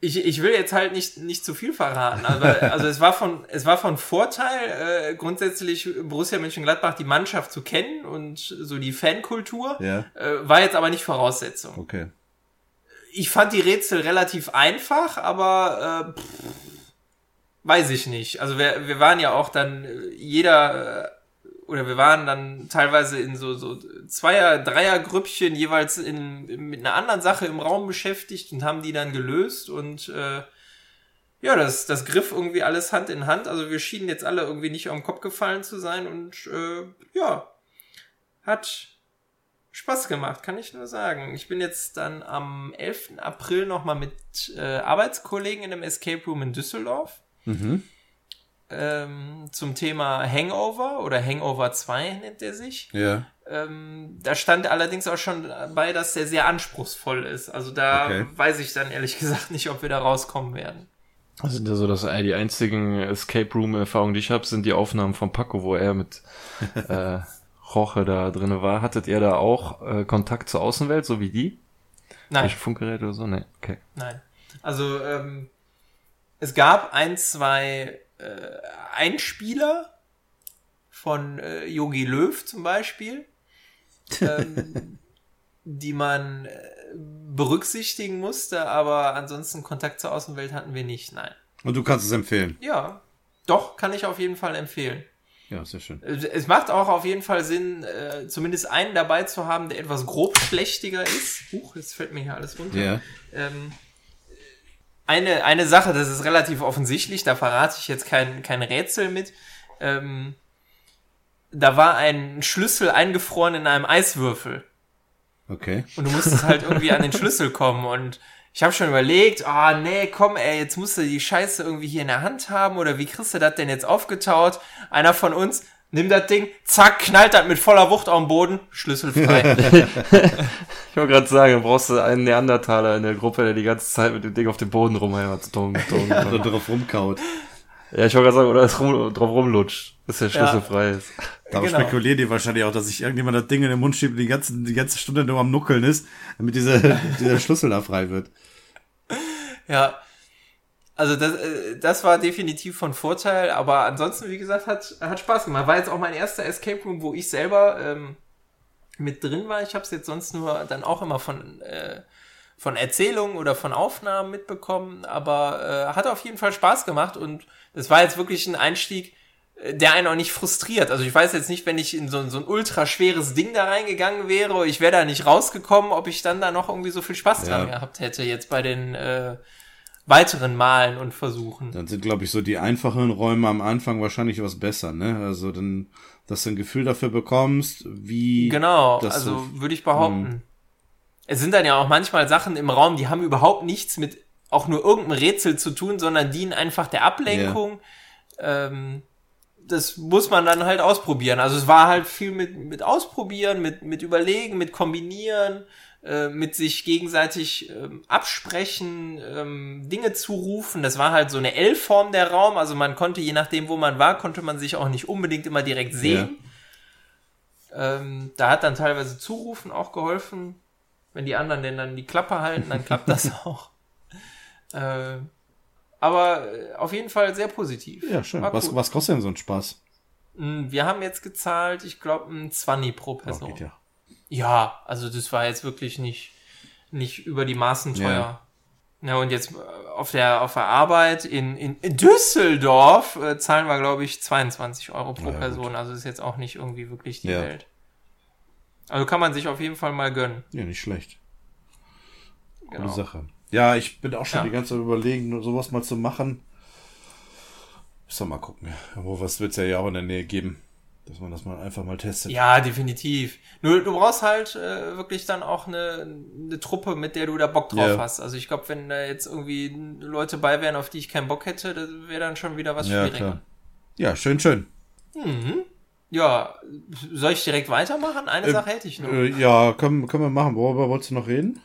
ich, ich will jetzt halt nicht, nicht zu viel verraten, aber also es war von es war von Vorteil äh, grundsätzlich Borussia Mönchengladbach die Mannschaft zu kennen und so die Fankultur Ja, äh, war jetzt aber nicht Voraussetzung. okay. Ich fand die Rätsel relativ einfach, aber äh, pff, weiß ich nicht. Also wir, wir waren ja auch dann äh, jeder äh, oder wir waren dann teilweise in so, so Zweier-, Dreier-Grüppchen jeweils in, mit einer anderen Sache im Raum beschäftigt und haben die dann gelöst und äh, ja, das, das griff irgendwie alles Hand in Hand. Also wir schienen jetzt alle irgendwie nicht auf den Kopf gefallen zu sein und äh, ja, hat Spaß gemacht, kann ich nur sagen. Ich bin jetzt dann am 11. April nochmal mit äh, Arbeitskollegen in einem Escape Room in Düsseldorf Mhm. ähm, zum Thema Hangover oder Hangover 2 nennt er sich. Ja. Ähm, da stand allerdings auch schon bei, dass der sehr anspruchsvoll ist. Also da Okay. weiß ich dann ehrlich gesagt nicht, ob wir da rauskommen werden. Das sind ja so, dass die einzigen Escape Room Erfahrungen, die ich habe, sind die Aufnahmen von Paco, wo er mit äh, Roche da drinne war. Hattet ihr da auch äh, Kontakt zur Außenwelt, so wie die? Nein, Durch Funkgerät oder so? Nee, okay. nein. Also ähm, es gab ein, zwei äh, Einspieler von äh, Yogi Löw zum Beispiel, ähm, die man äh, berücksichtigen musste, aber ansonsten Kontakt zur Außenwelt hatten wir nicht, nein. Und du kannst es empfehlen. Ja, doch, kann ich auf jeden Fall empfehlen. Ja, sehr schön. Es macht auch auf jeden Fall Sinn, äh, zumindest einen dabei zu haben, der etwas grobschlächtiger ist. Huch, jetzt fällt mir hier alles runter. Ja. Ähm, eine, eine Sache, das ist relativ offensichtlich, da verrate ich jetzt kein, kein Rätsel mit. Ähm, da war ein Schlüssel eingefroren in einem Eiswürfel. Okay. Und du musstest halt irgendwie an den Schlüssel kommen. Und ich habe schon überlegt, ah nee, komm ey, jetzt musst du die Scheiße irgendwie hier in der Hand haben oder wie kriegst du das denn jetzt aufgetaut? Einer von uns nimmt das Ding, zack, knallt das mit voller Wucht auf den Boden, Schlüssel frei. Ich wollte gerade sagen, du brauchst du einen Neandertaler in der Gruppe, der die ganze Zeit mit dem Ding auf dem Boden dong, Oder dong. drauf rumkaut. Ja, ich wollte gerade sagen, oder es rum, drauf rumlutscht, bis der Schlüssel Ja. frei ist. Darauf Genau. spekulieren die wahrscheinlich auch, dass sich irgendjemand das Ding in den Mund schiebt und die ganze, die ganze Stunde nur am Nuckeln ist, damit dieser, dieser Schlüssel da frei wird. ja. Also das, äh, das war definitiv von Vorteil, aber ansonsten, wie gesagt, hat, hat Spaß gemacht. War jetzt auch mein erster Escape Room, wo ich selber ähm, mit drin war. Ich habe es jetzt sonst nur dann auch immer von, äh, von Erzählungen oder von Aufnahmen mitbekommen, aber äh, hat auf jeden Fall Spaß gemacht und es war jetzt wirklich ein Einstieg, der einen auch nicht frustriert. Also ich weiß jetzt nicht, wenn ich in so, ein- so ein ultra schweres Ding da reingegangen wäre, ich wäre da nicht rausgekommen, ob ich dann da noch irgendwie so viel Spaß dran Ja. gehabt hätte, jetzt bei den äh, weiteren Malen und Versuchen. Dann sind, glaube ich, so die einfachen Räume am Anfang wahrscheinlich was besser, ne? Also dann, dass du ein Gefühl dafür bekommst, wie. Genau, das also so- würde ich behaupten. es sind dann ja auch manchmal Sachen im Raum, die haben überhaupt nichts mit auch nur irgendeinem Rätsel zu tun, sondern dienen einfach der Ablenkung. Ähm, das muss man dann halt ausprobieren. Also es war halt viel mit, mit Ausprobieren, mit, mit Überlegen, mit Kombinieren, äh, mit sich gegenseitig ähm, absprechen, ähm, Dinge zurufen. Das war halt so eine L-Form der Raum. Also man konnte, je nachdem, wo man war, konnte man sich auch nicht unbedingt immer direkt sehen. Ja. Ähm, da hat dann teilweise Zurufen auch geholfen. Wenn die anderen denn dann die Klappe halten, dann klappt das auch. Äh, aber äh, auf jeden Fall sehr positiv. Ja, schön. Was, was kostet denn so ein Spaß? Hm, wir haben jetzt gezahlt, ich glaube, ein 20 pro Person. Oh, ja. ja, also das war jetzt wirklich nicht, nicht über die Maßen teuer. Ja. Und jetzt äh, auf der, auf der Arbeit in, in, Düsseldorf äh, zahlen wir, glaube ich, 22 Euro pro ja, Person. Gut. Also ist jetzt auch nicht irgendwie wirklich die. Welt. Also kann man sich auf jeden Fall mal gönnen. Ja, nicht schlecht. Genau. Gute Sache. Ja, ich bin auch schon ja. die ganze Zeit überlegen, sowas mal zu machen. Ich soll mal gucken. Wo was wird es ja auch in der Nähe geben, dass man das mal einfach mal testet. Ja, definitiv. Nur du brauchst halt äh, wirklich dann auch eine, eine Truppe, mit der du da Bock drauf ja. hast. Also ich glaube, wenn da jetzt irgendwie Leute bei wären, auf die ich keinen Bock hätte, das wäre dann schon wieder was ja, schwieriger. Klar. Ja, schön, schön. Mhm. Ja, soll ich direkt weitermachen? Eine äh, Sache hätte ich noch. Äh, ja, können, können wir machen. Worüber wolltest du noch reden?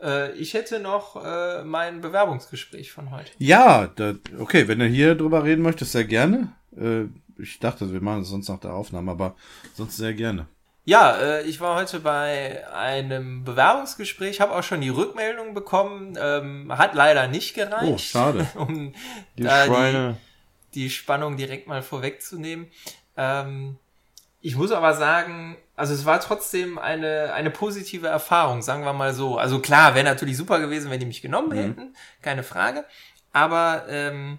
Äh, ich hätte noch äh, mein Bewerbungsgespräch von heute. Ja, da, okay, wenn du hier drüber reden möchtest, sehr gerne. Äh, ich dachte, wir machen es sonst nach der Aufnahme, aber sonst sehr gerne. Ja, äh, ich war heute bei einem Bewerbungsgespräch, habe auch schon die Rückmeldung bekommen, ähm, hat leider nicht gereicht. Oh, schade. um die Schweine. Die, die Spannung direkt mal vorwegzunehmen. Ähm, ich muss aber sagen, also es war trotzdem eine, eine positive Erfahrung, sagen wir mal so. Also klar, wäre natürlich super gewesen, wenn die mich genommen mhm. hätten, keine Frage. Aber ähm,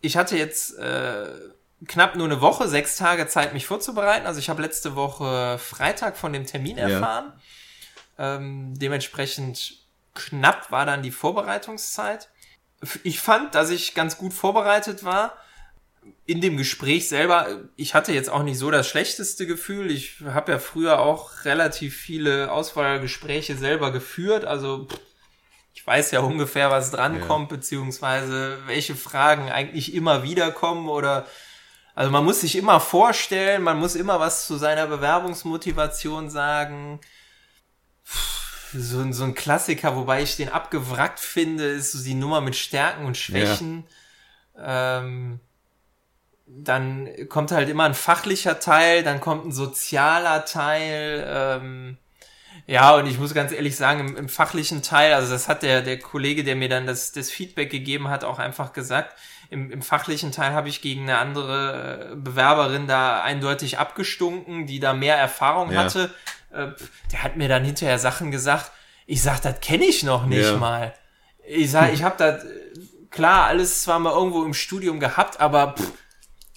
ich hatte jetzt äh, knapp nur eine Woche, sechs Tage Zeit, mich vorzubereiten. Also ich habe letzte Woche Freitag von dem Termin erfahren. Ja. Ähm, dementsprechend knapp war dann die Vorbereitungszeit. Ich fand, dass ich ganz gut vorbereitet war in dem Gespräch selber, ich hatte jetzt auch nicht so das schlechteste Gefühl. Ich habe ja früher auch relativ viele Auswahlgespräche selber geführt. Also ich weiß ja ungefähr, was drankommt, ja. beziehungsweise welche Fragen eigentlich immer wieder kommen oder also man muss sich immer vorstellen, man muss immer was zu seiner Bewerbungsmotivation sagen. So, so ein Klassiker, wobei ich den abgewrackt finde, ist so die Nummer mit Stärken und Schwächen. Ja. Ähm, dann kommt halt immer ein fachlicher Teil, dann kommt ein sozialer Teil. Ähm, ja, und ich muss ganz ehrlich sagen, im, im, fachlichen Teil, also das hat der, der Kollege, der mir dann das, das Feedback gegeben hat, auch einfach gesagt. Im, im fachlichen Teil habe ich gegen eine andere äh, Bewerberin da eindeutig abgestunken, die da mehr Erfahrung ja. hatte. Äh, der hat mir dann hinterher Sachen gesagt. Ich sag, das kenne ich noch nicht ja. mal. Ich sag, ich habe da klar alles zwar mal irgendwo im Studium gehabt, aber pff,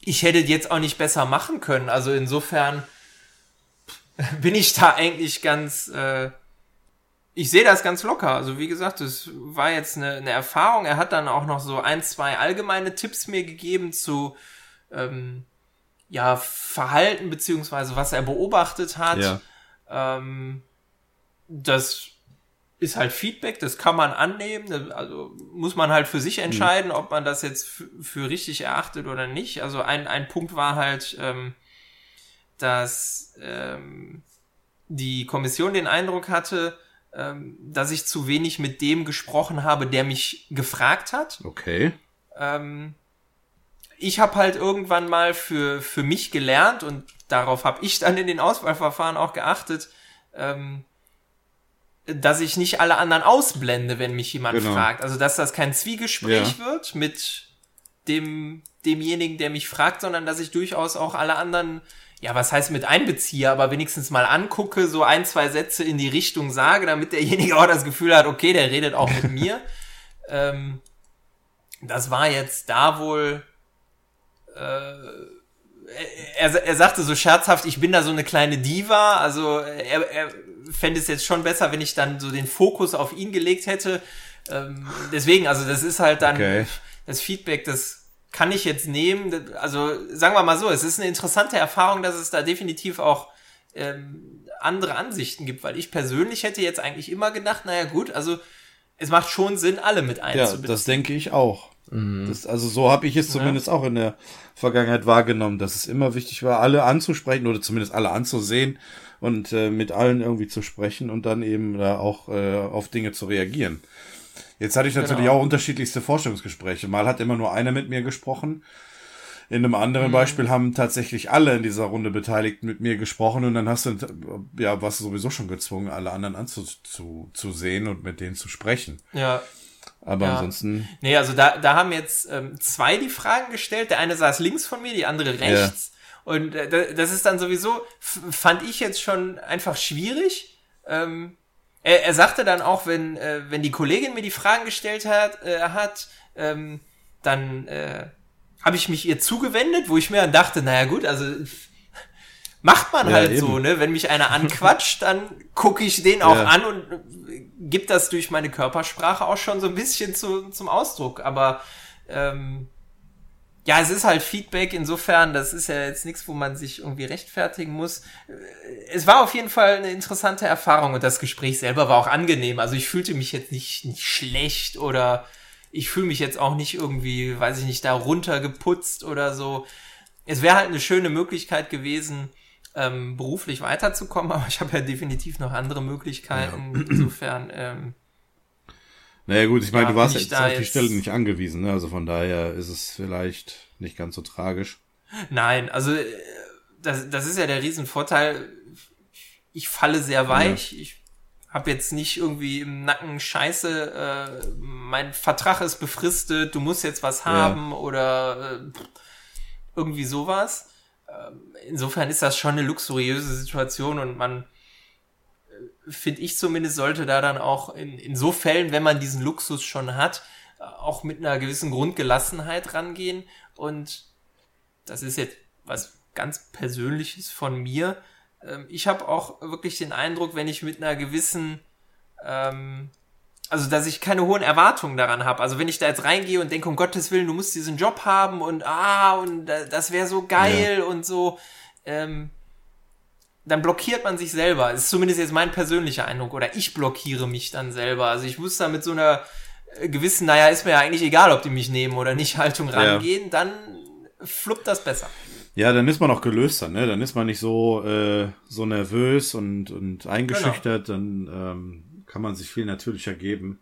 ich hätte jetzt auch nicht besser machen können. Also insofern bin ich da eigentlich ganz, äh, ich sehe das ganz locker. Also wie gesagt, es war jetzt eine, eine Erfahrung. Er hat dann auch noch so ein, zwei allgemeine Tipps mir gegeben zu ähm, ja, Verhalten beziehungsweise was er beobachtet hat. Ja. Ähm, das ist halt Feedback, das kann man annehmen, also muss man halt für sich mhm. entscheiden, ob man das jetzt für richtig erachtet oder nicht. Also ein, ein Punkt war halt, ähm, dass ähm, die Kommission den Eindruck hatte, ähm, dass ich zu wenig mit dem gesprochen habe, der mich gefragt hat. Okay. Ähm, ich habe halt irgendwann mal für, für mich gelernt und darauf habe ich dann in den Auswahlverfahren auch geachtet, ähm, dass ich nicht alle anderen ausblende, wenn mich jemand genau. fragt. Also dass das kein Zwiegespräch ja. wird mit dem demjenigen, der mich fragt, sondern dass ich durchaus auch alle anderen, ja, was heißt mit einbeziehe, aber wenigstens mal angucke, so ein, zwei Sätze in die Richtung sage, damit derjenige auch das Gefühl hat, okay, der redet auch mit mir. ähm, das war jetzt da wohl. Äh, er, er sagte so scherzhaft, ich bin da so eine kleine Diva. Also er, er fände es jetzt schon besser, wenn ich dann so den Fokus auf ihn gelegt hätte. Ähm, deswegen, also das ist halt dann okay. das Feedback, das kann ich jetzt nehmen. Also sagen wir mal so, es ist eine interessante Erfahrung, dass es da definitiv auch ähm, andere Ansichten gibt, weil ich persönlich hätte jetzt eigentlich immer gedacht, naja gut, also es macht schon Sinn, alle mit Ja, einzubeziehen. das denke ich auch. Das, also so habe ich es zumindest auch in der Vergangenheit wahrgenommen, dass es immer wichtig war, alle anzusprechen oder zumindest alle anzusehen und äh, mit allen irgendwie zu sprechen und dann eben da auch äh, auf Dinge zu reagieren. Jetzt hatte ich natürlich Genau. auch unterschiedlichste Forschungsgespräche. Mal hat immer nur einer mit mir gesprochen. In einem anderen Beispiel haben tatsächlich alle in dieser Runde Beteiligten mit mir gesprochen und dann hast du, ja, warst du sowieso schon gezwungen, alle anderen anzusehen zu, zu sehen und mit denen zu sprechen. ja. Aber Ja. ansonsten, Nee, also da, da haben jetzt ähm, zwei die Fragen gestellt. Der eine saß links von mir, die andere rechts. Und äh, da- das ist dann sowieso, fand ich jetzt schon einfach schwierig. Ähm, er, er sagte dann auch, wenn, äh, wenn die Kollegin mir die Fragen gestellt hat, äh, hat ähm, dann äh, habe ich mich ihr zugewendet, wo ich mir dann dachte, naja gut, also macht man Ja, halt eben. so, ne? Wenn mich einer anquatscht, dann gucke ich den auch Ja. an und gebe das durch meine Körpersprache auch schon so ein bisschen zu, zum Ausdruck. Aber ähm, ja, es ist halt Feedback, insofern, das ist ja jetzt nichts, wo man sich irgendwie rechtfertigen muss. Äh, Es war auf jeden Fall eine interessante Erfahrung und das Gespräch selber war auch angenehm. Also ich fühlte mich jetzt nicht, nicht schlecht oder ich fühle mich jetzt auch nicht irgendwie, weiß ich nicht, da runtergeputzt oder so. Es wäre halt eine schöne Möglichkeit gewesen, ähm, beruflich weiterzukommen, aber ich habe ja definitiv noch andere Möglichkeiten. Insofern, ähm, naja gut, ich meine, Ja, du warst jetzt auf die jetzt- Stelle nicht angewiesen, ne? also von daher ist es vielleicht nicht ganz so tragisch. Nein, also äh, das, das ist ja der Riesenvorteil. Ich falle sehr weich. Ich habe jetzt nicht irgendwie im Nacken Scheiße, äh, mein Vertrag ist befristet, du musst jetzt was haben oder äh, irgendwie sowas. Insofern ist das schon eine luxuriöse Situation und man, äh, finde ich zumindest, sollte da dann auch in, in so Fällen, wenn man diesen Luxus schon hat, äh, auch mit einer gewissen Grundgelassenheit rangehen und das ist jetzt was ganz Persönliches von mir. Ähm, ich habe auch wirklich den Eindruck, wenn ich mit einer gewissen, ähm, also dass ich keine hohen Erwartungen daran habe. Also wenn ich da jetzt reingehe und denke, um Gottes Willen, du musst diesen Job haben und ah, und da- das wäre so geil und so, ähm, dann blockiert man sich selber. Das ist zumindest jetzt mein persönlicher Eindruck. Oder ich blockiere mich dann selber. Also ich muss da mit so einer äh, gewissen, naja, ist mir ja eigentlich egal, ob die mich nehmen oder nicht, Haltung rangehen, dann fluppt das besser. Ja, dann ist man auch gelöster, ne? Dann ist man nicht so, äh, so nervös und, und eingeschüchtert, dann ähm, kann man sich viel natürlicher geben.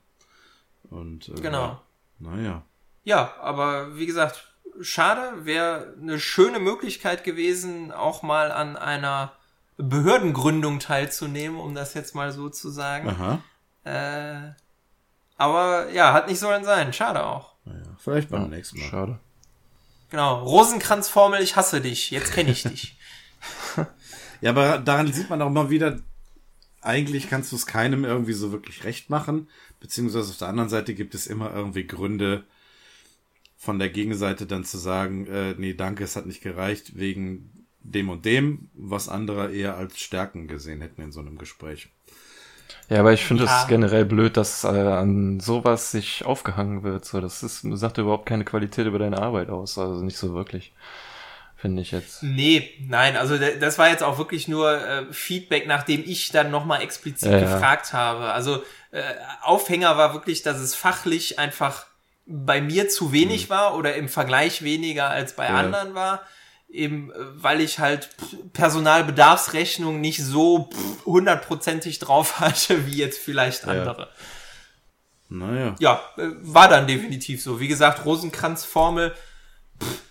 Und äh, Genau. Naja. Ja, aber wie gesagt, schade, wäre eine schöne Möglichkeit gewesen, auch mal an einer Behördengründung teilzunehmen, um das jetzt mal so zu sagen. Aha. Äh, aber ja, hat nicht sollen sein. Schade auch. Naja. Vielleicht beim nächsten Mal. Schade. Genau. Rosenkranzformel, ich hasse dich. Jetzt kenne ich dich. Ja, aber daran sieht man auch immer wieder, eigentlich kannst du es keinem irgendwie so wirklich recht machen, beziehungsweise auf der anderen Seite gibt es immer irgendwie Gründe von der Gegenseite dann zu sagen, äh, nee, danke, es hat nicht gereicht, wegen dem und dem, was andere eher als Stärken gesehen hätten in so einem Gespräch. Ja, aber ich finde es Ja. generell blöd, dass äh, an sowas sich aufgehangen wird. So, das ist, sagt überhaupt keine Qualität über deine Arbeit aus. Also nicht so wirklich, finde ich jetzt. Nee, nein, also das war jetzt auch wirklich nur äh, Feedback, nachdem ich dann nochmal explizit Ja, ja. gefragt habe. Also äh, Aufhänger war wirklich, dass es fachlich einfach bei mir zu wenig war oder im Vergleich weniger als bei Mhm. Ja. anderen war. Eben, äh, weil ich halt Personalbedarfsrechnung nicht so hundertprozentig drauf hatte, wie jetzt vielleicht andere. Naja. Ja, äh, war dann definitiv so. Wie gesagt, Rosenkranzformel. pff.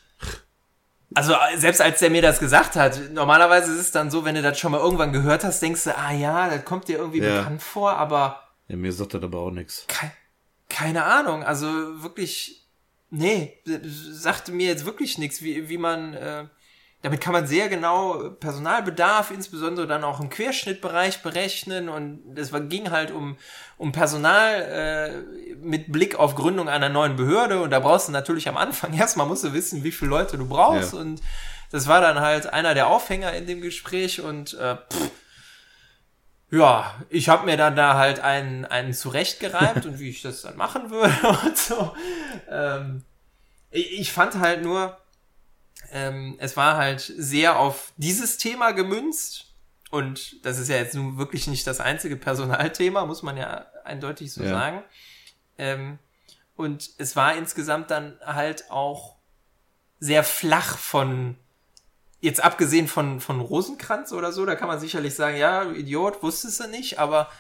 Also äh, selbst als der mir das gesagt hat, normalerweise ist es dann so, wenn du das schon mal irgendwann gehört hast, denkst du, ah ja, das kommt dir irgendwie Ja. bekannt vor, aber Ja, mir sagt das aber auch nichts. kei keine Ahnung. Also wirklich, nee, sagte mir jetzt wirklich nichts, wie, wie man, äh, damit kann man sehr genau Personalbedarf, insbesondere dann auch im Querschnittbereich berechnen und es ging halt um, um Personal äh, mit Blick auf Gründung einer neuen Behörde und da brauchst du natürlich am Anfang erstmal musst du wissen, wie viele Leute du brauchst Ja. und das war dann halt einer der Aufhänger in dem Gespräch und äh, pff, ja, ich habe mir dann da halt einen, einen zurechtgereimt und wie ich das dann machen würde und so. Ähm, ich, ich fand halt nur, ähm, es war halt sehr auf dieses Thema gemünzt und das ist ja jetzt nun wirklich nicht das einzige Personalthema, muss man ja eindeutig so Ja. sagen. Ähm, und es war insgesamt dann halt auch sehr flach von, jetzt abgesehen von, von Rosenkranz oder so, da kann man sicherlich sagen, ja, du Idiot, wusstest du nicht, aber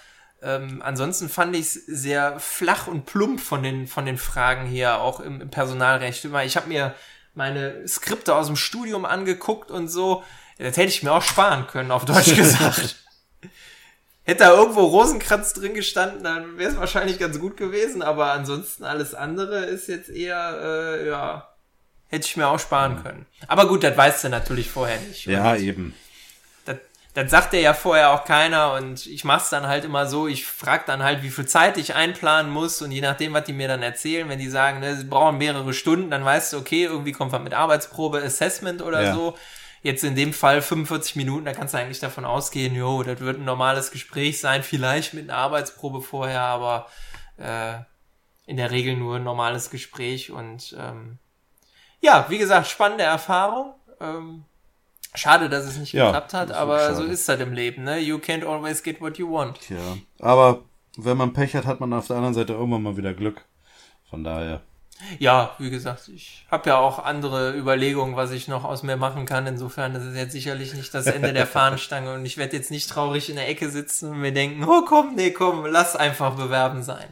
ähm, ansonsten fand ich es sehr flach und plump von den, von den Fragen her, auch im, im Personalrecht. Ich habe mir meine Skripte aus dem Studium angeguckt und so. Das hätte ich mir auch sparen können, auf Deutsch gesagt. Hätte da irgendwo Rosenkranz drin gestanden, dann wäre es wahrscheinlich ganz gut gewesen, aber ansonsten alles andere ist jetzt eher, äh, ja, hätte ich mir auch sparen können. Aber gut, das weißt du natürlich vorher nicht. Ja, eben. Das, sagt dir ja vorher auch keiner und ich mach's dann halt immer so, ich frag dann halt, wie viel Zeit ich einplanen muss und je nachdem, was die mir dann erzählen, wenn die sagen, ne, sie brauchen mehrere Stunden, dann weißt du, okay, irgendwie kommt was mit Arbeitsprobe, Assessment oder Ja. so. Jetzt in dem Fall 45 Minuten, da kannst du eigentlich davon ausgehen, jo, das wird ein normales Gespräch sein, vielleicht mit einer Arbeitsprobe vorher, aber äh, in der Regel nur ein normales Gespräch und ähm, ja, wie gesagt, spannende Erfahrung. Ähm, schade, dass es nicht Ja, geklappt hat, aber schade. so ist das im Leben, ne? You can't always get what you want. Tja. Aber wenn man Pech hat, hat man auf der anderen Seite irgendwann mal wieder Glück. Von daher. Ja, wie gesagt, ich habe ja auch andere Überlegungen, was ich noch aus mir machen kann. Insofern das ist jetzt sicherlich nicht das Ende der Fahnenstange und ich werde jetzt nicht traurig in der Ecke sitzen und mir denken, oh komm, nee, komm, lass einfach bewerben sein.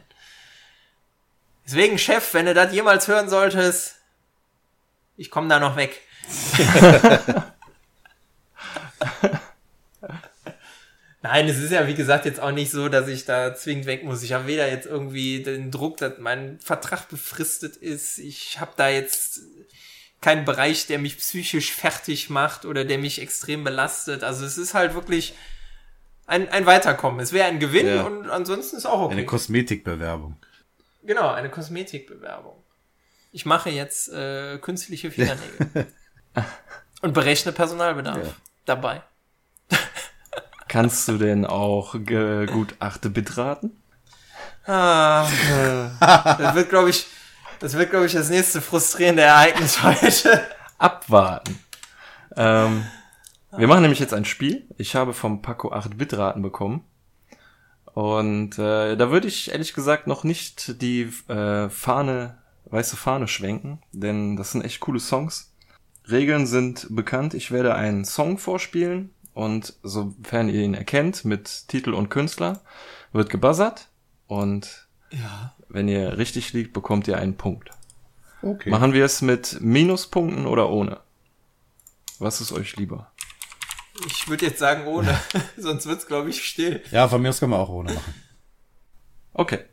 Deswegen, Chef, wenn du das jemals hören solltest, ich komme da noch weg. Nein, es ist ja wie gesagt jetzt auch nicht so, dass ich da zwingend weg muss. Ich habe weder jetzt irgendwie den Druck, dass mein Vertrag befristet ist. Ich habe da jetzt keinen Bereich, der mich psychisch fertig macht oder der mich extrem belastet. Also es ist halt wirklich ein, ein Weiterkommen. Es wäre ein Gewinn Ja. und ansonsten ist auch okay. Eine Kosmetikbewerbung. Genau, eine Kosmetikbewerbung. Ich mache jetzt äh, künstliche Fingernägel. und berechne Personalbedarf Ja. Dabei. Kannst du denn auch Gutachte bitraten? Ah, das wird, glaube ich, das wird, glaube ich, das nächste frustrierende Ereignis heute. Abwarten. Ähm, wir machen nämlich jetzt ein Spiel. Ich habe vom Paco 8 Bitraten bekommen. Und äh, da würde ich ehrlich gesagt noch nicht die äh, Fahne, weiße Fahne schwenken, denn das sind echt coole Songs. Regeln sind bekannt. Ich werde einen Song vorspielen und sofern ihr ihn erkennt mit Titel und Künstler, wird gebuzzert und Ja. wenn ihr richtig liegt, bekommt ihr einen Punkt. Okay. Machen wir es mit Minuspunkten oder ohne? Was ist euch lieber? Ich würde jetzt sagen ohne, sonst wird's, glaube ich, still. Ja, von mir aus können wir auch ohne machen. Okay.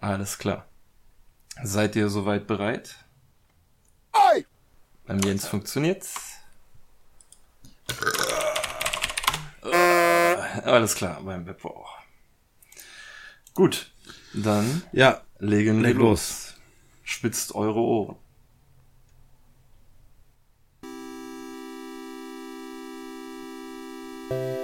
Alles klar. Seid ihr soweit bereit? Beim Jens funktioniert's. Äh, Alles klar, beim Beppo auch. Gut, dann Ja, legen wir Leg los. Spitzt eure Ohren. Was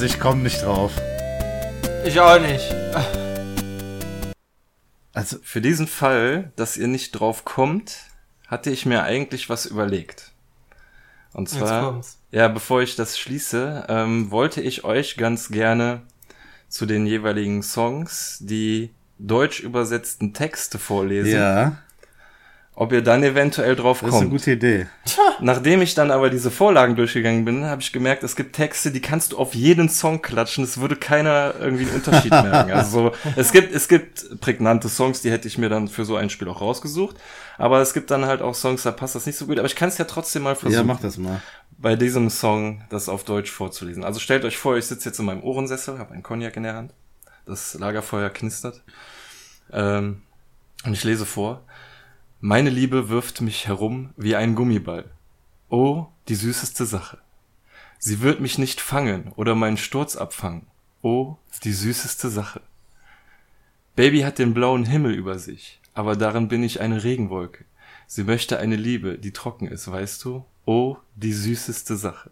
also ich komme nicht drauf. Ich auch nicht. Also, Für diesen Fall, dass ihr nicht drauf kommt, hatte ich mir eigentlich was überlegt. Und zwar, ja, bevor ich das schließe, ähm, wollte ich euch ganz gerne zu den jeweiligen Songs die deutsch übersetzten Texte vorlesen, ja, ob ihr dann eventuell drauf das ist eine kommt. gute Idee. Nachdem ich dann aber diese Vorlagen durchgegangen bin, habe ich gemerkt, es gibt Texte, die kannst du auf jeden Song klatschen, es würde keiner irgendwie einen Unterschied merken. Also so, es gibt es gibt prägnante Songs, die hätte ich mir dann für so ein Spiel auch rausgesucht, aber es gibt dann halt auch Songs, da passt das nicht so gut, aber ich kann es ja trotzdem mal versuchen, Ja, mach das mal. bei diesem Song das auf Deutsch vorzulesen. Also stellt euch vor, ich sitze jetzt in meinem Ohrensessel, habe einen Cognac in der Hand, das Lagerfeuer knistert ähm, und ich lese vor. Meine Liebe wirft mich herum wie ein Gummiball. Oh, die süßeste Sache. Sie wird mich nicht fangen oder meinen Sturz abfangen. Oh, die süßeste Sache. Baby hat den blauen Himmel über sich, aber darin bin ich eine Regenwolke. Sie möchte eine Liebe, die trocken ist, weißt du? Oh, die süßeste Sache.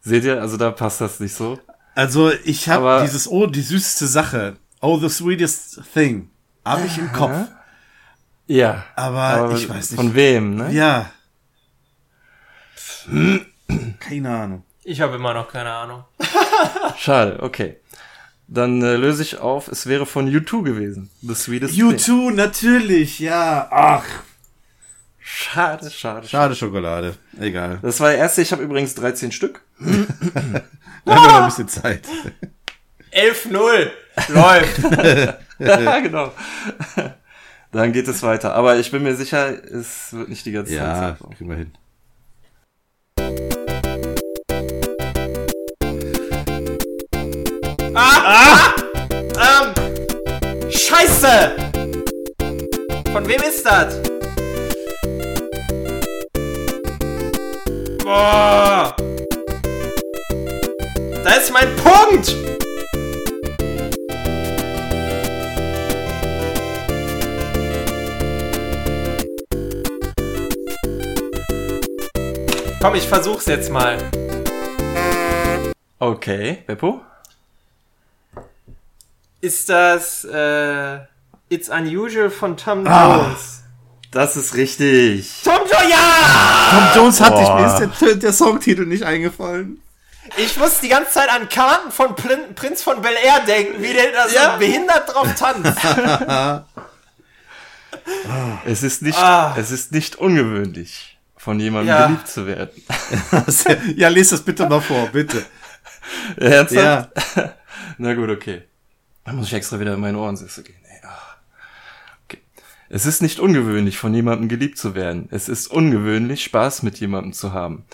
Seht ihr, also da passt das nicht so. Also, ich habe dieses, oh, die süßeste Sache. Oh, the sweetest thing. Habe ich im Kopf. Ja. Aber, ich weiß nicht. Von wem, ne? Ja. Keine Ahnung. Ich habe immer noch keine Ahnung. Schade, okay. Dann äh, löse ich auf, es wäre von U2 gewesen. The Sweetest Thing. U2, natürlich, ja. Ach, Schade, schade, schade. schade Schokolade. Egal. Das war der erste, ich habe übrigens 13 Stück. Da haben wir noch ein bisschen Zeit. 11-0. Läuft. ja, genau. Dann geht es weiter. Aber ich bin mir sicher, es wird nicht die ganze Ja, Zeit so. kriegen wir hin. Ähm. Scheiße! Von wem ist das? Boah! Da ist mein Punkt! Komm, ich versuch's jetzt mal. Okay, Beppo? Ist das äh, It's Unusual von Tom Ah. Jones? Das ist richtig. Tom Jones, ja! Tom Jones hat dich, Boah. mir ist der, der Songtitel nicht eingefallen. Ich muss die ganze Zeit an Karten von Plin Prinz von Bel Air denken, wie der da so Ja. behindert drauf tanzt. Es ist nicht, Ah. es ist nicht ungewöhnlich, von jemandem Ja. geliebt zu werden. ja, lest das bitte mal vor, bitte. Ernsthaft? Ja. Na gut, okay. Dann muss ich extra wieder in meine Ohrensessel gehen. Ey, ah. okay. Es ist nicht ungewöhnlich, von jemandem geliebt zu werden. Es ist ungewöhnlich, Spaß mit jemandem zu haben.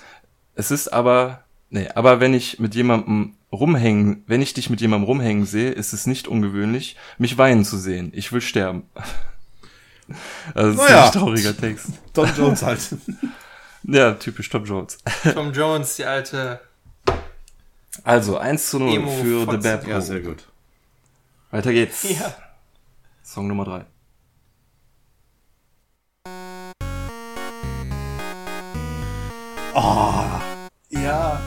Es ist aber, nee, aber wenn ich mit jemandem rumhängen, wenn ich dich mit jemandem rumhängen sehe, ist es nicht ungewöhnlich, mich weinen zu sehen. Ich will sterben. Also, das ist Naja. ein trauriger Text. Tom Jones halt. Ja, typisch Tom Jones. Tom Jones, die alte. Also, 1 zu 0 Emo für The. Bad Ja, sehr gut. Weiter geht's. Ja. Song Nummer 3. Ja.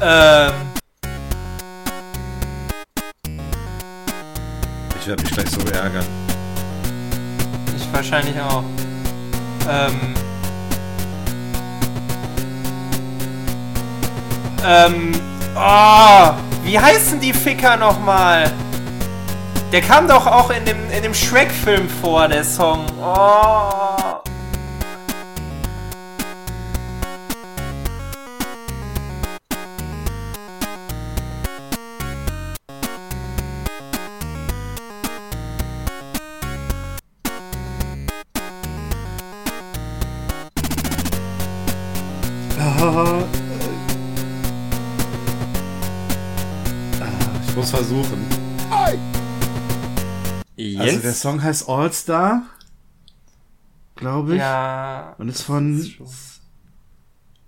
Ähm, Ich werde mich gleich so ärgern. ich wahrscheinlich auch. Ähm. Ähm. Oh, wie heißen die Ficker nochmal? Der kam doch auch in dem, in dem Shrek-Film vor, der Song. Oh. Versuchen. Also Jens? der Song heißt All Star. glaube ich. Ja. Und ist von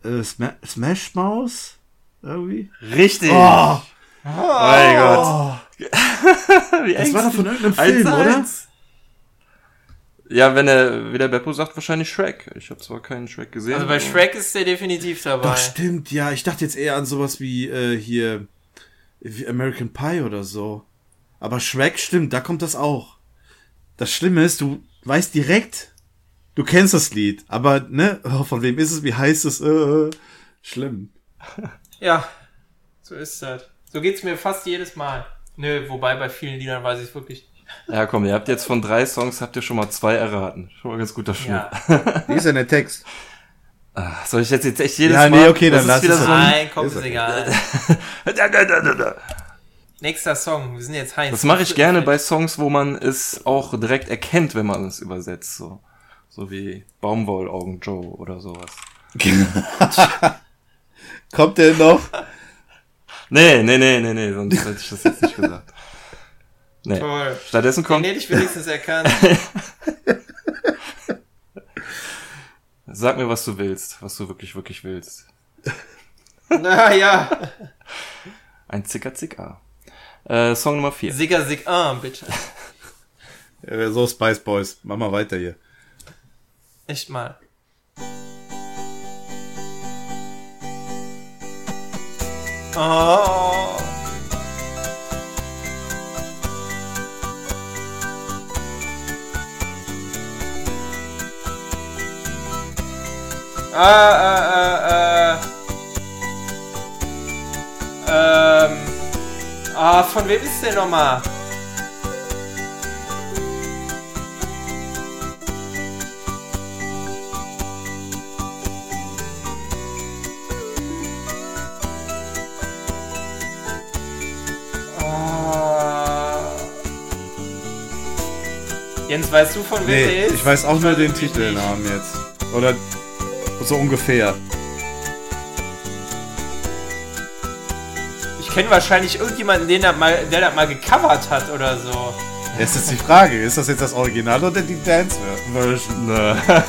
äh, Sma Smash Mouse irgendwie. Richtig. Oh, mein Gott. Wie das war doch ist von irgendeinem Eins, Film, oder? eins. Ja, wenn er, wie der Beppo sagt, wahrscheinlich Shrek. Ich habe zwar keinen Shrek gesehen. Also bei aber- Shrek ist der definitiv dabei. Doch, stimmt, ja. Ich dachte jetzt eher an sowas wie äh, hier wie American Pie oder so. Aber Shrek stimmt, da kommt das auch. Das Schlimme ist, du weißt direkt, du kennst das Lied, aber ne, oh, von wem ist es, wie heißt es, äh, schlimm. Ja, so ist das. So geht's mir fast jedes Mal. Nö, wobei bei vielen Liedern weiß ich es wirklich nicht. Ja, komm, ihr habt jetzt von drei Songs, habt ihr schon mal zwei erraten. Schon mal ganz guter Schnitt. Ja. Wie ist denn der Text? Ah, Soll ich jetzt, jetzt echt jedes Ja, Mal? nee, okay, dann lass es so ein- Nein, komm, Ist ist okay. egal. Nächster Song, wir sind jetzt heiß. Das mache ich gerne bei Songs, wo man es auch direkt erkennt, wenn man es übersetzt. So, so wie Baumwollaugen Joe oder sowas. Kommt der noch? Nee, nee, nee, nee, nee, sonst hätte ich das jetzt nicht gesagt. Nee. Toll. Stattdessen Den kommt, hätte ich wenigstens erkannt. Sag mir, was du willst, was du wirklich, wirklich willst. naja. Ein Zicker Zicker. Äh, Song Nummer 4. Sigger Sig ah, bitte. Ja, so Spice Boys. Mach mal weiter hier. Echt mal. Oh. Ah, äh, äh, äh. Ähm. Ah, von wem ist der nochmal? Ah. Jens, weißt du von wem der Nee, ist? ich weiß auch nur den. Titelnamen jetzt. Oder so ungefähr. Ich kenne wahrscheinlich irgendjemanden, den das mal, der das mal gecovert hat oder so. Jetzt ist die Frage, ist das jetzt das Original oder die Dance-Version? Ne. das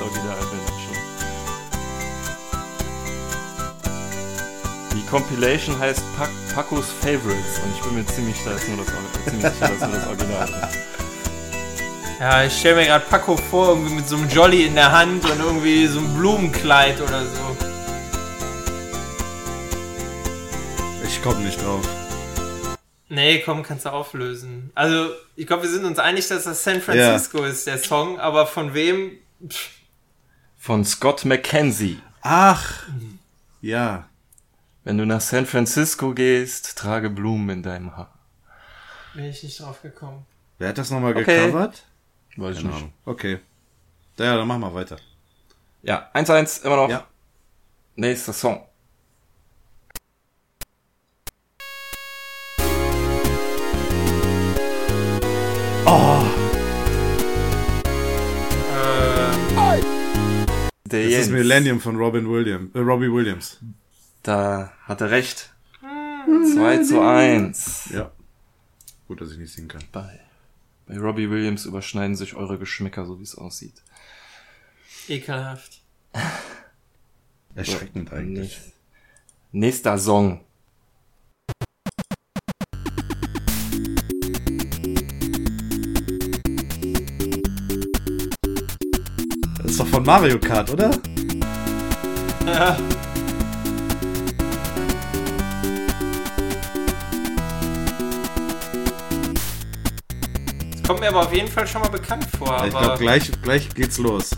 Original schon. Die Compilation heißt Pac Pacos Favorites und ich bin mir ziemlich, ist nur das, ziemlich sicher, da ist nur das Original drin. Ja, ich stelle mir gerade Paco vor, irgendwie mit so einem Jolly in der Hand und irgendwie so einem Blumenkleid oder so. Ich komme nicht drauf. Nee, komm, kannst du auflösen. Also, ich glaube, wir sind uns einig, dass das San Francisco ist, der Song, aber von wem? Pff, Von Scott McKenzie. Ach, ja. Wenn du nach San Francisco gehst, trage Blumen in deinem Haar. bin ich nicht drauf gekommen. Wer hat das nochmal Okay. gecovert? Weiß Keine Ahnung. Okay. Ja, dann machen wir weiter. Ja, 1-1, immer noch. Ja. Nächster Song. Oh, Äh, Der das Jens. ist Millennium von Robin Williams. Äh, Robbie Williams. Da hat er recht. 2 zu 1. Ja. Gut, dass ich nicht singen kann. Bei, bei Robbie Williams überschneiden sich eure Geschmäcker, so wie es aussieht. ekelhaft. Erschreckend eigentlich. Nächst- Nächster Song. Das ist doch von Mario Kart, oder? Ja. kommt mir aber auf jeden Fall schon mal bekannt vor. ich glaube, gleich, gleich geht's los.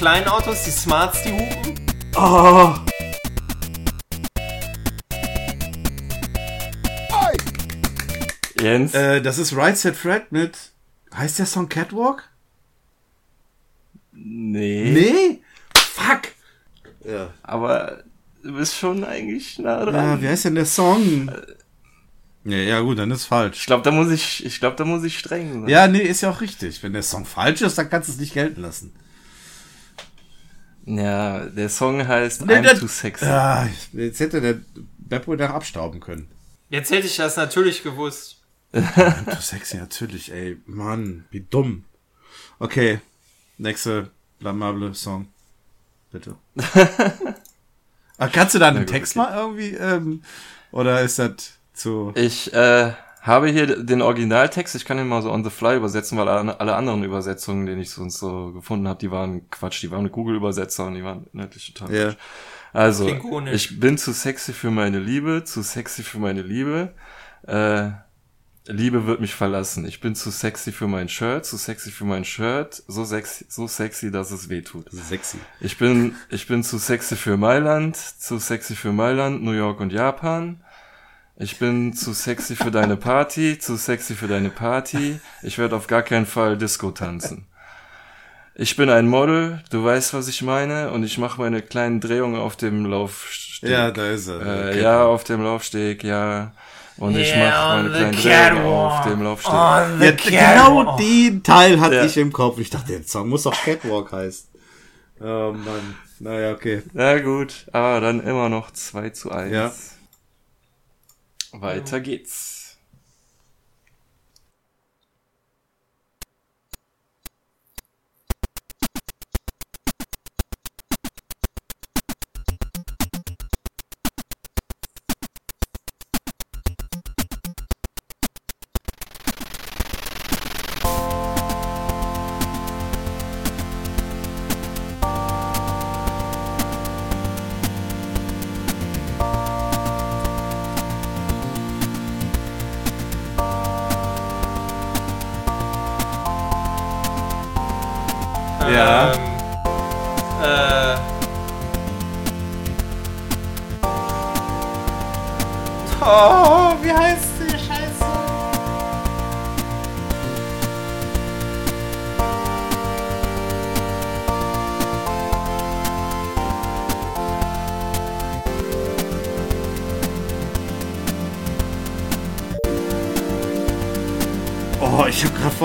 Kleinen Autos, die Smarts, die hupen. Oh. Jens? Äh, das ist Right Set Fred mit. Heißt der Song Catwalk? Nee. Nee? Fuck! Ja. Aber du bist schon eigentlich nah dran. Ja, wie heißt denn der Song? Ja, ja gut, dann ist falsch. Ich glaube, da muss ich, ich glaube, da muss ich streng sein. Ja, nee, ist ja auch richtig. Wenn der Song falsch ist, dann kannst du es nicht gelten lassen. Ja, der Song heißt Nee, I'm der- Too Sexy. Ja, jetzt hätte der Beppo da abstauben können. Jetzt hätte ich das natürlich gewusst. Du sexy, natürlich, ey. Mann, wie dumm. Okay, nächste blamable Song. Bitte. ah, kannst du da einen gut, Text okay. mal irgendwie, ähm, oder ist das zu... Ich äh, habe hier den Originaltext, ich kann ihn mal so on the fly übersetzen, weil alle, anderen Übersetzungen, die ich sonst so gefunden habe, die waren Quatsch, die waren mit Google-Übersetzer und die waren inhaltlich total. Quatsch. Also, ich bin zu sexy für meine Liebe, zu sexy für meine Liebe. Äh, Liebe wird mich verlassen. Ich bin zu sexy für mein Shirt, zu sexy für mein Shirt, so sexy, so sexy, dass es weh tut. Sexy. Ich bin, ich bin zu sexy für Mailand, zu sexy für Mailand, New York und Japan. Ich bin zu sexy für deine Party, zu sexy für deine Party. Ich werde auf gar keinen Fall Disco tanzen. Ich bin ein Model, du weißt, was ich meine, und ich mache meine kleinen Drehungen auf dem Laufsteg. Ja, da ist er. äh, Okay. ja, auf dem Laufsteg, ja. Und ich Yeah, mache on meine kleinen Drehungen auf dem Laufsteg. The Ja, genau den Teil hatte Ja. ich im Kopf. Ich dachte, der Song muss doch Catwalk heißen. Oh Mann. Naja, okay. Na gut, aber dann immer noch 2 zu 1. Ja. Weiter geht's.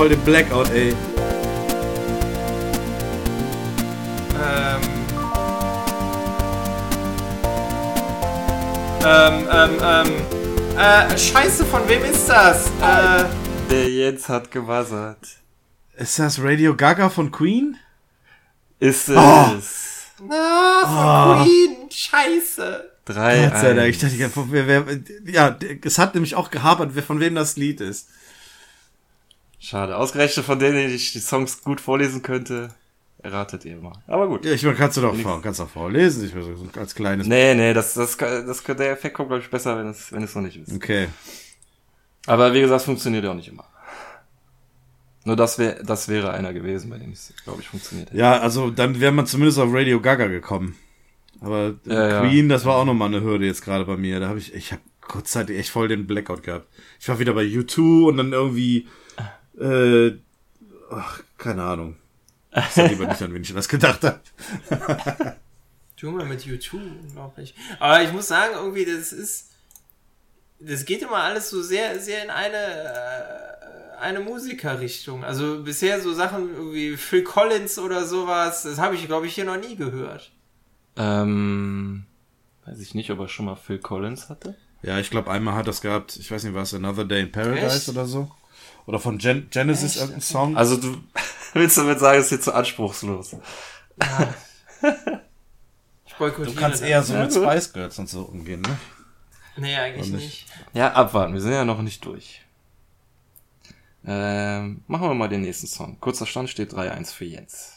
Voll den Blackout, ey. Ähm. Ähm, ähm, ähm. Äh, Scheiße, von wem ist das? Äh, Der Jens hat gewassert. Ist das Radio Gaga von Queen? Ist es. Oh. na, von Queen. Scheiße. 3 Gott sei Dank. Ich dachte, wer, wer, ja, es hat nämlich auch gehabert, wer von wem das Lied ist. Schade. Ausgerechnet von denen ich die Songs gut vorlesen könnte, erratet ihr immer. Aber gut. Ja, ich meine, kannst du doch vor, kannst doch vorlesen, ich meine, so als kleines. Nee, nee, das, das, das, der Effekt kommt, glaube ich, besser, wenn es, wenn es noch nicht ist. Okay. Aber wie gesagt, es funktioniert ja auch nicht immer. Nur das wäre, das wäre einer gewesen, bei dem es, glaube ich, funktioniert hätte. Ja, also dann wäre man zumindest auf Radio Gaga gekommen. Aber äh, Ja, ja. Queen, das war auch nochmal eine Hürde jetzt gerade bei mir. Da habe ich, ich habe kurzzeitig echt voll den Blackout gehabt. Ich war wieder bei U2 und dann irgendwie, äh, ach, keine Ahnung. Ich sag lieber nicht, an wen ich das gedacht habe. Tu mal mit U2, unglaublich. Aber ich muss sagen, irgendwie, das ist. Das geht immer alles so sehr, sehr in eine, äh, eine Musikerrichtung. Also bisher so Sachen wie Phil Collins oder sowas, das habe ich, glaube ich, hier noch nie gehört. Ähm, weiß ich nicht, ob er schon mal Phil Collins hatte. Ja, ich glaube, einmal hat das gehabt, ich weiß nicht, was, Another Day in Paradise Echt? oder so. Oder von Gen Genesis Echt? irgendein Song. Also du willst damit sagen, es ist jetzt so anspruchslos. Ich boykottiere du kannst eher so Ja, mit. Spice Girls und so umgehen, ne? Nee, eigentlich nicht. nicht. Ja, abwarten, wir sind ja noch nicht durch. Ähm, machen wir mal den nächsten Song. Kurzer Stand steht 3-1 für Jens.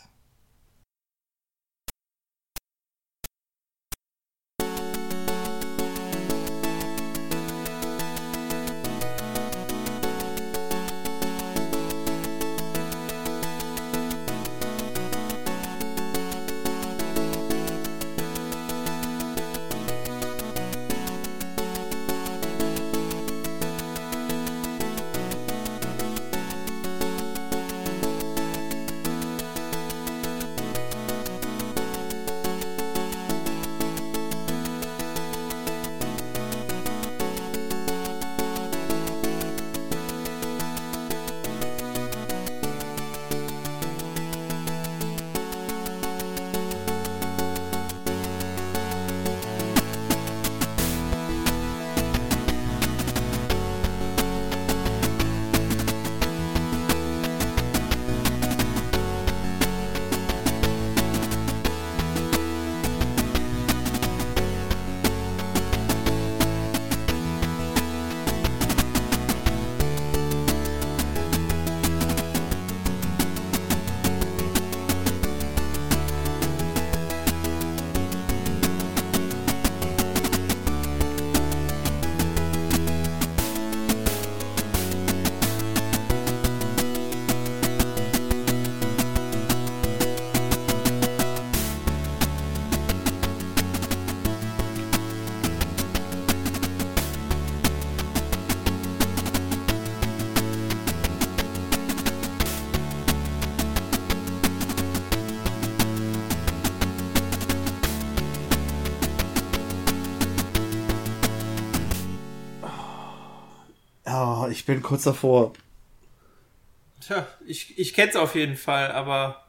Bin kurz davor. Tja, ich, ich kenn's auf jeden Fall, aber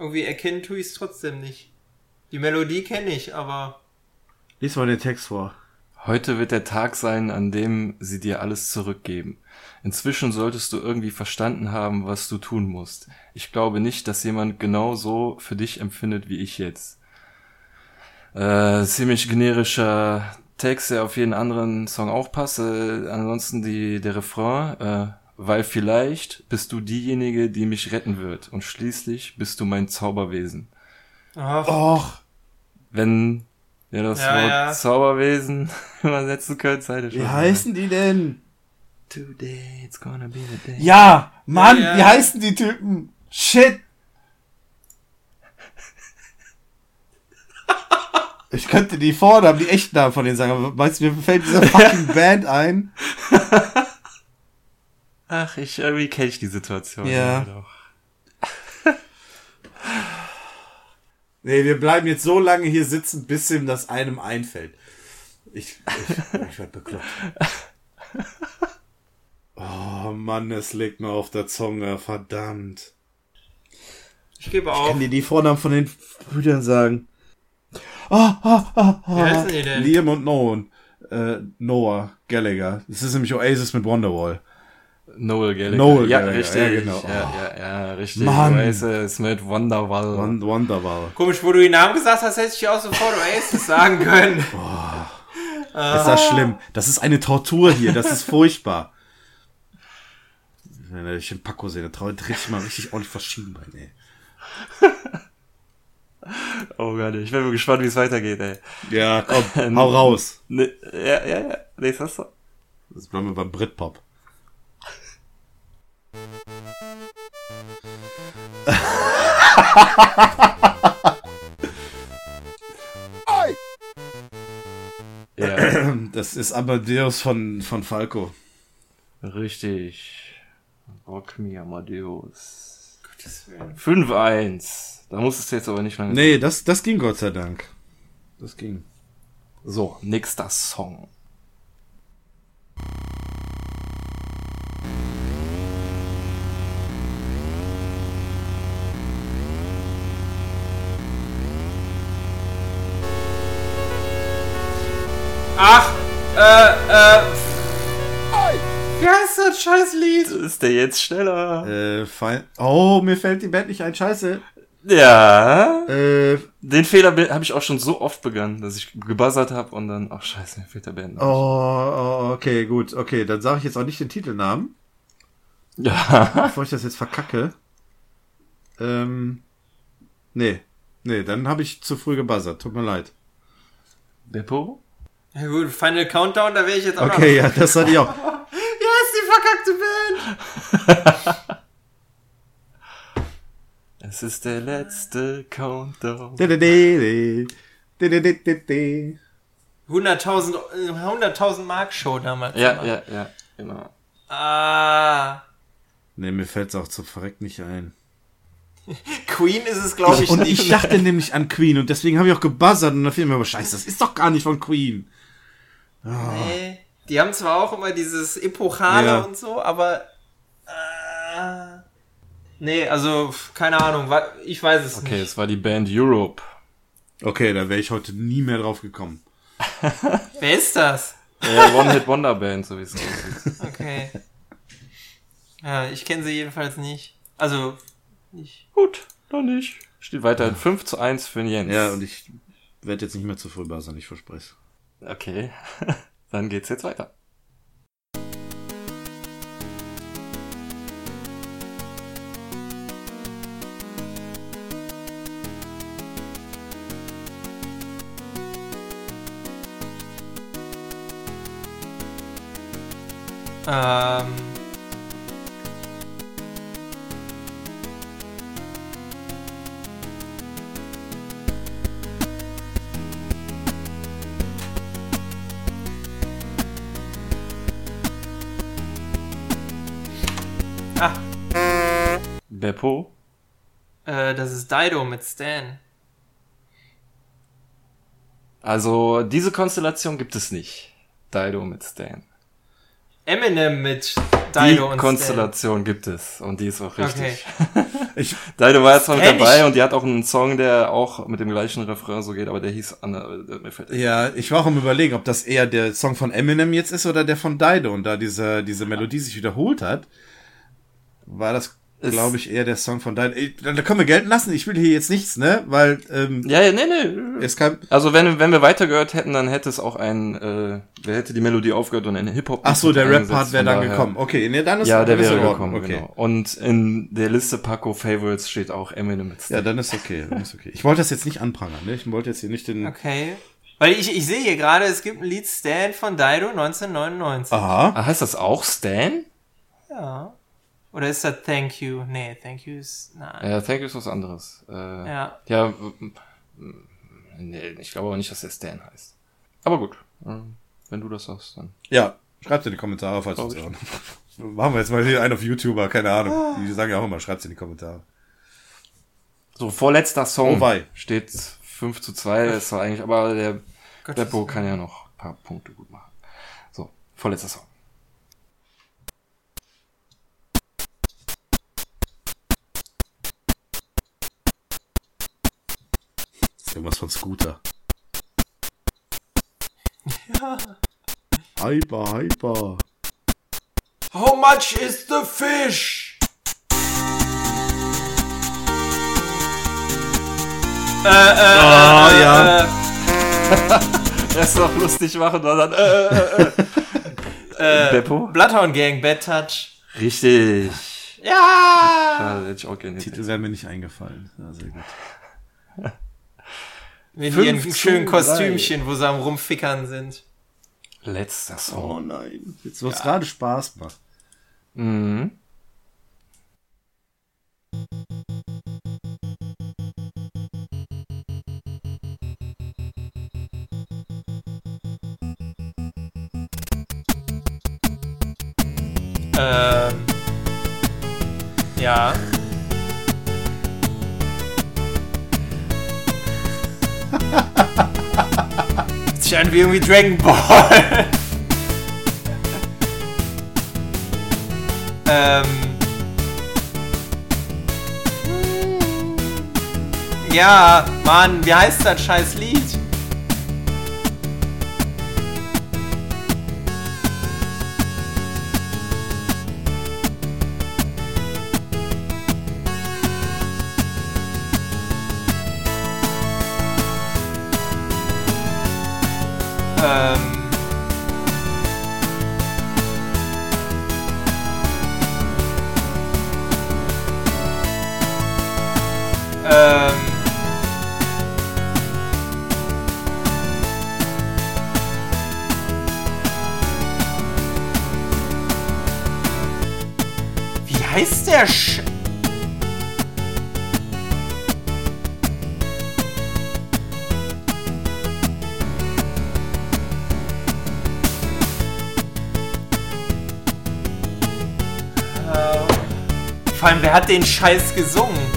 irgendwie erkennen tue ich es trotzdem nicht. Die Melodie kenne ich, aber Lies mal den Text vor. Heute wird der Tag sein, an dem sie dir alles zurückgeben. Inzwischen solltest du irgendwie verstanden haben, was du tun musst. Ich glaube nicht, dass jemand genau so für dich empfindet wie ich jetzt. Äh, ziemlich generischer Text, der auf jeden anderen Song auch passt. Äh, ansonsten die, der Refrain, äh, weil vielleicht bist du diejenige, die mich retten wird. Und schließlich bist du mein Zauberwesen. ach, Och, Wenn ihr das Ja, Wort ja. Zauberwesen übersetzen könnt, seid ihr schon. wie heißen die denn? Today it's gonna be the day. Ja, Mann, Ja, ja. wie heißen die Typen? Shit. Ich könnte die Vornamen, die echten Namen von denen sagen, aber weißt du, mir fällt diese fucking Band ein. Ach, ich irgendwie kenne ich die Situation. Ja. doch. Nee, wir bleiben jetzt so lange hier sitzen, bis ihm das einem einfällt. Ich, ich, ich werd bekloppt. Oh Mann, es liegt mir auf der Zunge, verdammt. ich gebe Ich auf. kann dir die Vornamen von den Brüdern sagen. Ah, ah, ah, Wie heißen die denn? Liam und Noah. Äh, Noah Gallagher. Das ist nämlich Oasis mit Wonderwall. Noel Gallagher. Noel ja, Gallagher, richtig. ja, Ja, genau. ja, ja, richtig. Mann. Oasis mit Wonderwall. Won Wonderwall. Komisch, wo du den Namen gesagt hast, hätte ich auch sofort Oasis sagen können. Ist das schlimm? Das ist eine Tortur hier. Das ist furchtbar. Wenn ich den Paco sehe, dann trau- ich mal richtig ordentlich verschieden bei, ey. Oh Gott, ich bin mal gespannt, wie es weitergeht, ey. Ja, komm, hau raus. Ne, ja, ja, ja. Das hast du. Das bleiben wir beim Britpop. Ja, Das ist Amadeus von, von Falco. richtig. Rock me Amadeus. Gottes Willen. 5-1. Da musstest du jetzt aber nicht lange. Nee, das, das ging Gott sei Dank. Das ging. So, nächster Song. Ach, äh, äh. Wie heißt das scheiß Lied? Ist der jetzt schneller? Äh, fein. Oh, mir fällt die Band nicht ein. Scheiße. Ja. Äh, Den Fehler habe ich auch schon so oft begangen, dass ich gebuzzert habe und dann, ach scheiße, mir fehlt der Band. oh, oh, okay, gut. Okay, dann sage ich jetzt auch nicht den Titelnamen, Ja. bevor ich das jetzt verkacke. Ähm, nee. Nee, dann habe ich zu früh gebuzzert. Tut mir leid. Beppo? Ja gut, Final Countdown, da wäre ich jetzt auch Okay, ja, das hatte ich auch. noch. Wie heißt die verkackte Band? Es ist der letzte Countdown. 100.000 äh, 100.000 Mark Show damals. Ja, immer. ja, ja, genau. Ah. Nee, mir fällt's auch zu verreckt nicht ein. Queen ist es, glaube ich, Und nicht. ich dachte nämlich an Queen und deswegen habe ich auch gebuzzert und dann fiel mir aber scheiße, das ist doch gar nicht von Queen. Nee. Die haben zwar auch immer dieses Epochale Ja. und so, aber. Äh, nee, also, keine Ahnung. Ich weiß es Okay, nicht. es war die Band Europe. Okay, da wäre ich heute nie mehr drauf gekommen. Wer ist das? Ja, One-Hit-Wonder-Band, so wie es aussieht. Okay. Ja, ich kenne sie jedenfalls nicht. Also, nicht. Gut, dann nicht. Steht weiterhin 5 zu 1 für den Jens. Ja, und ich werde jetzt nicht mehr zu früh buzzern, ich verspreche Okay, dann geht's jetzt weiter. Ähm. Beppo? äh, das ist Dido mit Stan. Also, diese Konstellation gibt es nicht. Dido mit Stan. Eminem mit Die Dido und Konstellation gibt es und die ist auch richtig. Okay. Ich, Dido war jetzt noch mit dabei ich. und die hat auch einen Song, der auch mit dem gleichen Refrain so geht, aber der hieß Anna, mir fällt ja, ich war auch am überlegen, ob das eher der Song von Eminem jetzt ist oder der von Dido und da diese, diese Melodie sich wiederholt hat, war das, glaube ich, eher der Song von Dido. Ich, da können wir gelten lassen, ich will hier jetzt nichts, ne, weil, ähm, Ja, ja, nee, nee. es kam, Also wenn, wenn wir weitergehört hätten, dann hätte es auch ein, äh, wer hätte die Melodie aufgehört und eine Hip-Hop. ach so, der Rap-Part wäre dann gekommen. Okay, ne, dann ist Ja, der wäre gekommen, okay. genau. Und in der Liste Paco Favorites steht auch Eminem mit Ja, dann ist okay, dann ist okay. Ich wollte das jetzt nicht anprangern, ne? Ich wollte jetzt hier nicht den. Okay. Weil ich, ich sehe hier gerade, es gibt ein Lied Stan von Dido 1999. Aha. Ah, heißt das auch Stan? Ja. Oder ist das Thank You? Nee, Thank You ist. Nein. Ja, Thank you ist was anderes. Äh, Ja. Ja, m- m- nee, ich glaube aber nicht, dass der Stan heißt. Aber gut, äh, wenn du das sagst, dann. Ja, schreibt in die Kommentare, falls es hören. Machen wir jetzt mal hier einen auf YouTuber, keine Ahnung. Die sagen ja auch immer, schreibt in die Kommentare. So, vorletzter Song. Oh. Steht 5 zu 2, ist war eigentlich, aber der Beppo kann ja noch ein paar Punkte gut machen. So, vorletzter Song. Irgendwas von Scooter. Ja. Hyper, hyper. How much is the fish? Äh, äh, Ah, äh, ja. Äh, Erst noch lustig machen, dann, äh, äh, äh. äh, Beppo? Bloodhound Gang, Bad Touch. Richtig. Ja! Schade, hätte ich auch gerne Titel wäre mir nicht eingefallen. Ja, sehr gut. Mit ihren schönen drei. Kostümchen, wo sie am Rumfickern sind. Letzter Song. Oh nein. Jetzt wird's gerade Spaß machen. Mhm. Ähm. Ja. An wie irgendwie Dragon Ball. ähm. Ja, Mann, wie heißt das scheiß Lied? Heißt der Sch... Äh, Vor allem, wer hat den Scheiß gesungen?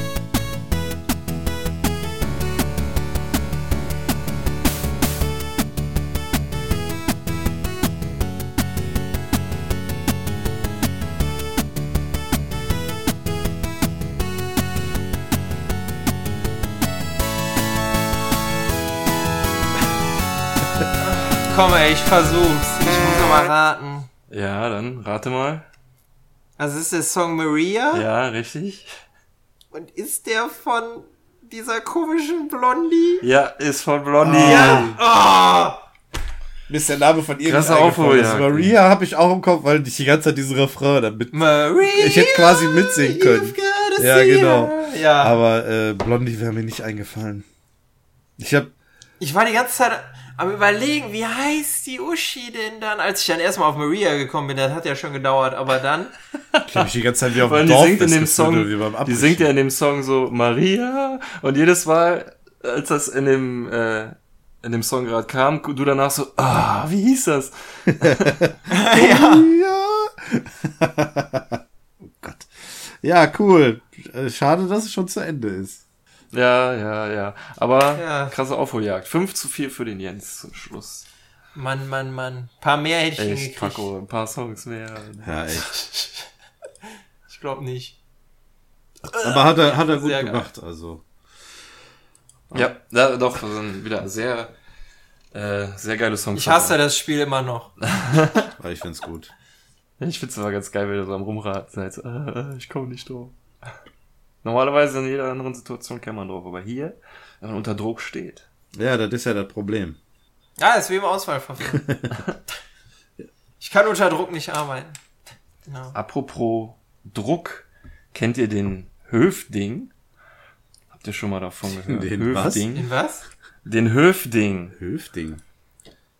Komm ey, ich versuch's. Ich muss noch mal raten. Ja, dann rate mal. Also ist der Song Maria? Ja, richtig. Und ist der von dieser komischen Blondie? Ja, ist von Blondie. Ja. Mir ist der Name von ihr Krasse Aufholjagd. Maria habe ich auch im Kopf, weil ich die ganze Zeit diesen Refrain damit. Oh, Maria. Ich hätte quasi mitsingen können. Ja, genau. her. Ja. Aber äh, Blondie wäre mir nicht eingefallen. Ich habe Ich war die ganze Zeit am überlegen, wie heißt die Uschi denn dann? Als ich dann erstmal auf Maria gekommen bin, das hat ja schon gedauert, aber dann. ich hab mich die ganze Zeit wie auf dem die Dorf singt in dem Song, oder wie beim die singt ja in dem Song so Maria und jedes Mal, als das in dem, äh, in dem Song gerade kam, du danach so, ah, wie hieß das? ja. Ja. oh Gott. Ja, cool. Äh, Schade, dass es schon zu Ende ist. Ja, ja, ja. Aber Ja. krasse Aufholjagd. 5 zu 4 für den Jens zum Schluss. Mann, Mann, Mann. Ein paar mehr hätte ich Echt, hingekriegt. Paco, ein paar Songs mehr. Ja, echt. Ich glaube nicht. Aber hat er, hat er gut Sehr geil. gemacht, also. Ja, ja doch, wieder sehr, äh, sehr geile Songs. Ich hasse das Spiel immer noch. Aber ich find's gut. Ich find's aber ganz geil, wenn ihr so am Rumraten seid. So, äh, ich komme nicht drauf. Normalerweise in jeder anderen Situation käme man drauf, aber hier, wenn man unter Druck steht. Ja, das ist ja das Problem. Ja, ist wie im Auswahlverfahren. ich kann unter Druck nicht arbeiten. Genau. Apropos Druck, kennt ihr den Höfding? Habt ihr schon mal davon gehört? Den was? Höfding? In was? Den Höfding. Höfding.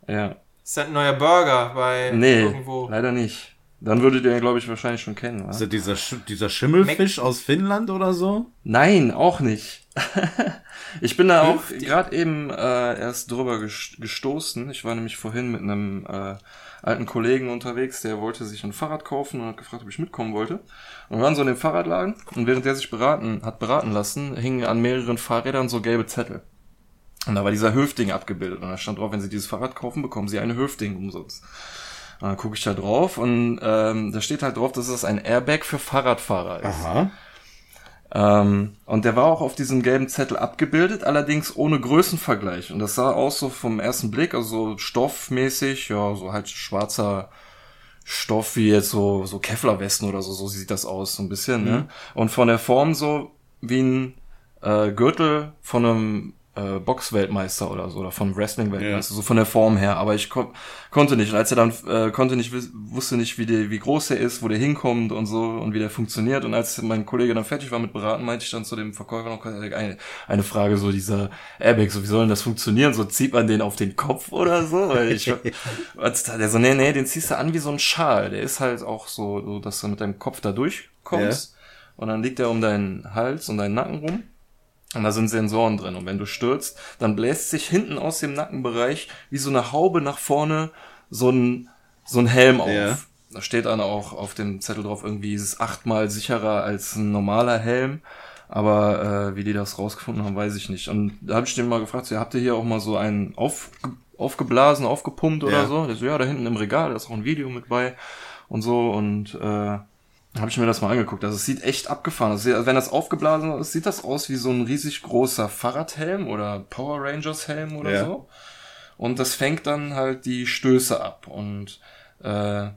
Ja. Ist das ein neuer Burger bei Nee, irgendwo? leider nicht. Dann würdet ihr ihn, glaube ich, wahrscheinlich schon kennen. Ist Wa? das dieser, Sch dieser Schimmelfisch aus Finnland oder so? Nein, auch nicht. ich bin da auch gerade eben äh, erst drüber ges- gestoßen. Ich war nämlich vorhin mit einem äh, alten Kollegen unterwegs, der wollte sich ein Fahrrad kaufen und hat gefragt, ob ich mitkommen wollte. Und wir waren so in dem Fahrradladen und während der sich beraten hat beraten lassen, hingen an mehreren Fahrrädern so gelbe Zettel. Und da war dieser Höfding abgebildet und da stand drauf, wenn Sie dieses Fahrrad kaufen, bekommen Sie eine Höfding umsonst. Und dann gucke ich da drauf und ähm, da steht halt drauf, dass es ein Airbag für Fahrradfahrer ist. Aha. Ähm, und der war auch auf diesem gelben Zettel abgebildet, allerdings ohne Größenvergleich. Und das sah aus so vom ersten Blick, also so stoffmäßig, ja, so halt schwarzer Stoff wie jetzt so, so Kevlarwesten oder so, so sieht das aus, so ein bisschen, ne? Und von der Form so wie ein äh, Gürtel von einem äh, Boxweltmeister oder so, oder vom Wrestling-Weltmeister, so von der Form her. Aber ich kon konnte nicht. Und als er dann äh, konnte nicht, wusste nicht, wie, der, wie groß der ist, wo der hinkommt und so und wie der funktioniert. Und als mein Kollege dann fertig war mit Beraten, meinte ich dann zu dem Verkäufer noch eine, eine Frage, so dieser Airbag, so wie soll denn das funktionieren? So zieht man den auf den Kopf oder so? Weil ich, als der so, nee, nee, den ziehst du an wie so ein Schal. Der ist halt auch so, so dass du mit deinem Kopf da durchkommst. Und dann liegt er um deinen Hals und deinen Nacken rum. Und da sind Sensoren drin. Und wenn du stürzt, dann bläst sich hinten aus dem Nackenbereich wie so eine Haube nach vorne so ein, so ein Helm auf. Ja. Da steht dann auch auf dem Zettel drauf, irgendwie ist es achtmal sicherer als ein normaler Helm. Aber äh, wie die das rausgefunden haben, weiß ich nicht. Und da habe ich den mal gefragt, so, ja, habt ihr hier auch mal so einen auf, aufgeblasen, aufgepumpt oder Ja. so? Der so, ja, da hinten im Regal, da ist auch ein Video mit bei und so. Und äh, habe ich mir das mal angeguckt. Also es sieht echt abgefahren aus. Also wenn das aufgeblasen ist, sieht das aus wie so ein riesig großer Fahrradhelm oder Power Rangers Helm oder Ja. so. Und das fängt dann halt die Stöße ab. Und äh,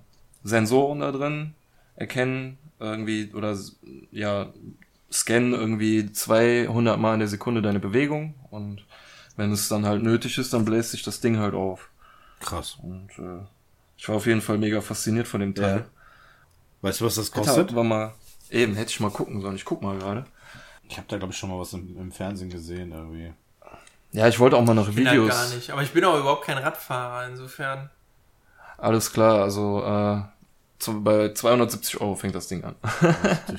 Sensoren da drin erkennen irgendwie oder ja scannen irgendwie 200 Mal in der Sekunde deine Bewegung und wenn es dann halt nötig ist, dann bläst sich das Ding halt auf. Krass. Und äh, ich war auf jeden Fall mega fasziniert von dem Teil. Ja. Weißt du, was das Hätte kostet? aber mal, eben, hätte ich mal gucken sollen. Ich guck mal gerade. Ich habe da, glaube ich, schon mal was im, im Fernsehen gesehen, irgendwie. Ja, ich wollte auch mal nach bin halt Videos. gar nicht. Aber ich bin auch überhaupt kein Radfahrer, insofern. Alles klar, also äh, zu, bei 270 Euro fängt das Ding an.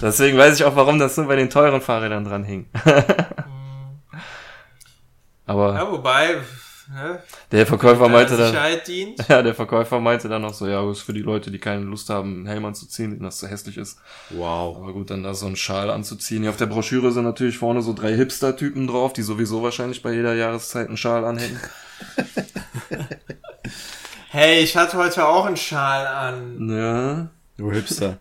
Deswegen weiß ich auch, warum das so bei den teuren Fahrrädern dran hing. Aber Ja, wobei, ne, der Verkäufer meinte dann, ja, der Verkäufer meinte dann auch so, ja, das ist für die Leute, die keine Lust haben, einen Helm anzuziehen, denen das zu hässlich ist. Wow. Aber gut, dann da so einen Schal anzuziehen. Hier auf der Broschüre sind natürlich vorne so drei Hipster-Typen drauf, die sowieso wahrscheinlich bei jeder Jahreszeit einen Schal anhängen. Hey, ich hatte heute auch einen Schal an. Ja. Du Hipster.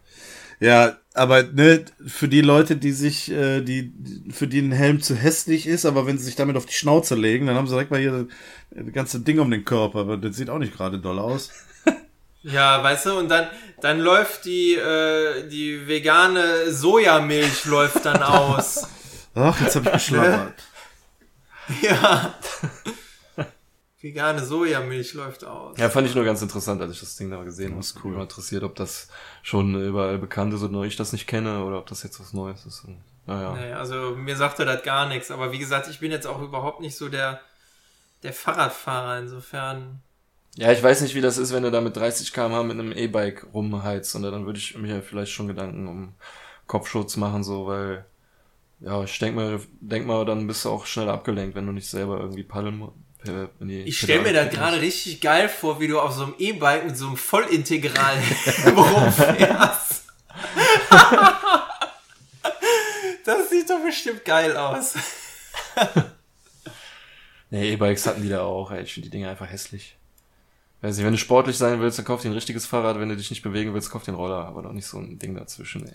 Ja, aber ne, für die Leute, die sich, äh, die, für die ein Helm zu hässlich ist, aber wenn sie sich damit auf die Schnauze legen, dann haben sie direkt mal hier das ganze Ding um den Körper, aber das sieht auch nicht gerade doll aus. Ja, weißt du, und dann, dann läuft die, äh, die vegane Sojamilch läuft dann aus. Ach, jetzt habe ich geschlappert. ja. Vegane Sojamilch läuft aus. Ja, fand ich nur ganz interessant, als ich das Ding da gesehen habe. Das ist cool. Mich mal interessiert, ob das schon überall bekannt ist und nur ich das nicht kenne oder ob das jetzt was Neues ist. Und, naja. Nee, also mir sagte das gar nichts. Aber wie gesagt, ich bin jetzt auch überhaupt nicht so der, der Fahrradfahrer. Insofern. Ja, ich weiß nicht, wie das ist, wenn du da mit 30 km/h mit einem E-Bike rumheizt. Und dann würde ich mir vielleicht schon Gedanken um Kopfschutz machen, so, weil, ja, ich denk mal, denk mal, dann bist du auch schnell abgelenkt, wenn du nicht selber irgendwie paddeln musst. Ich stelle mir das gerade richtig geil vor, wie du auf so einem E-Bike mit so einem Vollintegral rumfährst. das sieht doch bestimmt geil aus. Nee, E-Bikes hatten die da auch, ey. Ich finde die Dinger einfach hässlich. Weiß nicht, wenn du sportlich sein willst, dann kauf dir ein richtiges Fahrrad. Wenn du dich nicht bewegen willst, kauf dir einen Roller. Aber doch nicht so ein Ding dazwischen, ey.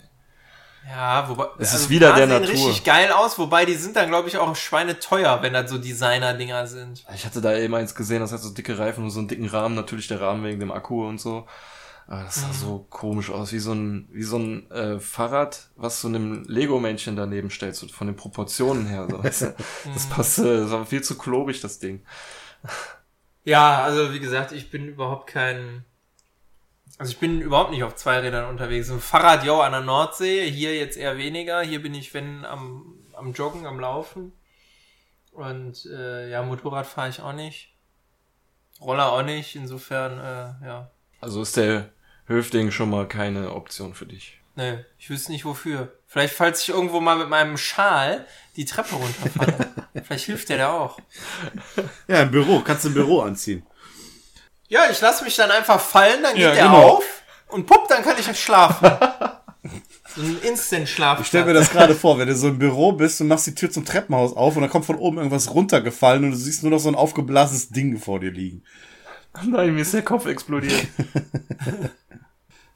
Ja, wobei. Es ist wieder der sehen Natur. richtig geil aus, wobei die sind dann, glaube ich, auch schweineteuer, wenn das so Designer-Dinger sind. Ich hatte da eben eins gesehen, das hat so dicke Reifen und so einen dicken Rahmen. Natürlich der Rahmen wegen dem Akku und so. Aber das sah so komisch aus, wie so ein, wie so ein äh, Fahrrad, was so einem Lego-Männchen daneben stellt, so von den Proportionen her. So, du? Das passte, das war viel zu klobig, das Ding. Ja, also wie gesagt, ich bin überhaupt kein. Also ich bin überhaupt nicht auf Zweirädern unterwegs. Ein Fahrrad, yo, an der Nordsee, hier jetzt eher weniger. Hier bin ich, wenn, am, am Joggen, am Laufen. Und äh, ja, Motorrad fahre ich auch nicht. Roller auch nicht, insofern, äh, ja. Also ist der Höfding schon mal keine Option für dich. Nee, ich wüsste nicht wofür. Vielleicht, falls ich irgendwo mal mit meinem Schal die Treppe runterfalle. Vielleicht hilft der da auch. Ja, im Büro. Kannst du im Büro anziehen. Ja, ich lasse mich dann einfach fallen, dann geht Ja, der genau. auf und pupp, dann kann ich schlafen. so ein Instant-Schlaf. Ich stell mir das gerade vor, wenn du so im Büro bist und machst die Tür zum Treppenhaus auf und dann kommt von oben irgendwas runtergefallen und du siehst nur noch so ein aufgeblasenes Ding vor dir liegen. Nein, mir ist der Kopf explodiert.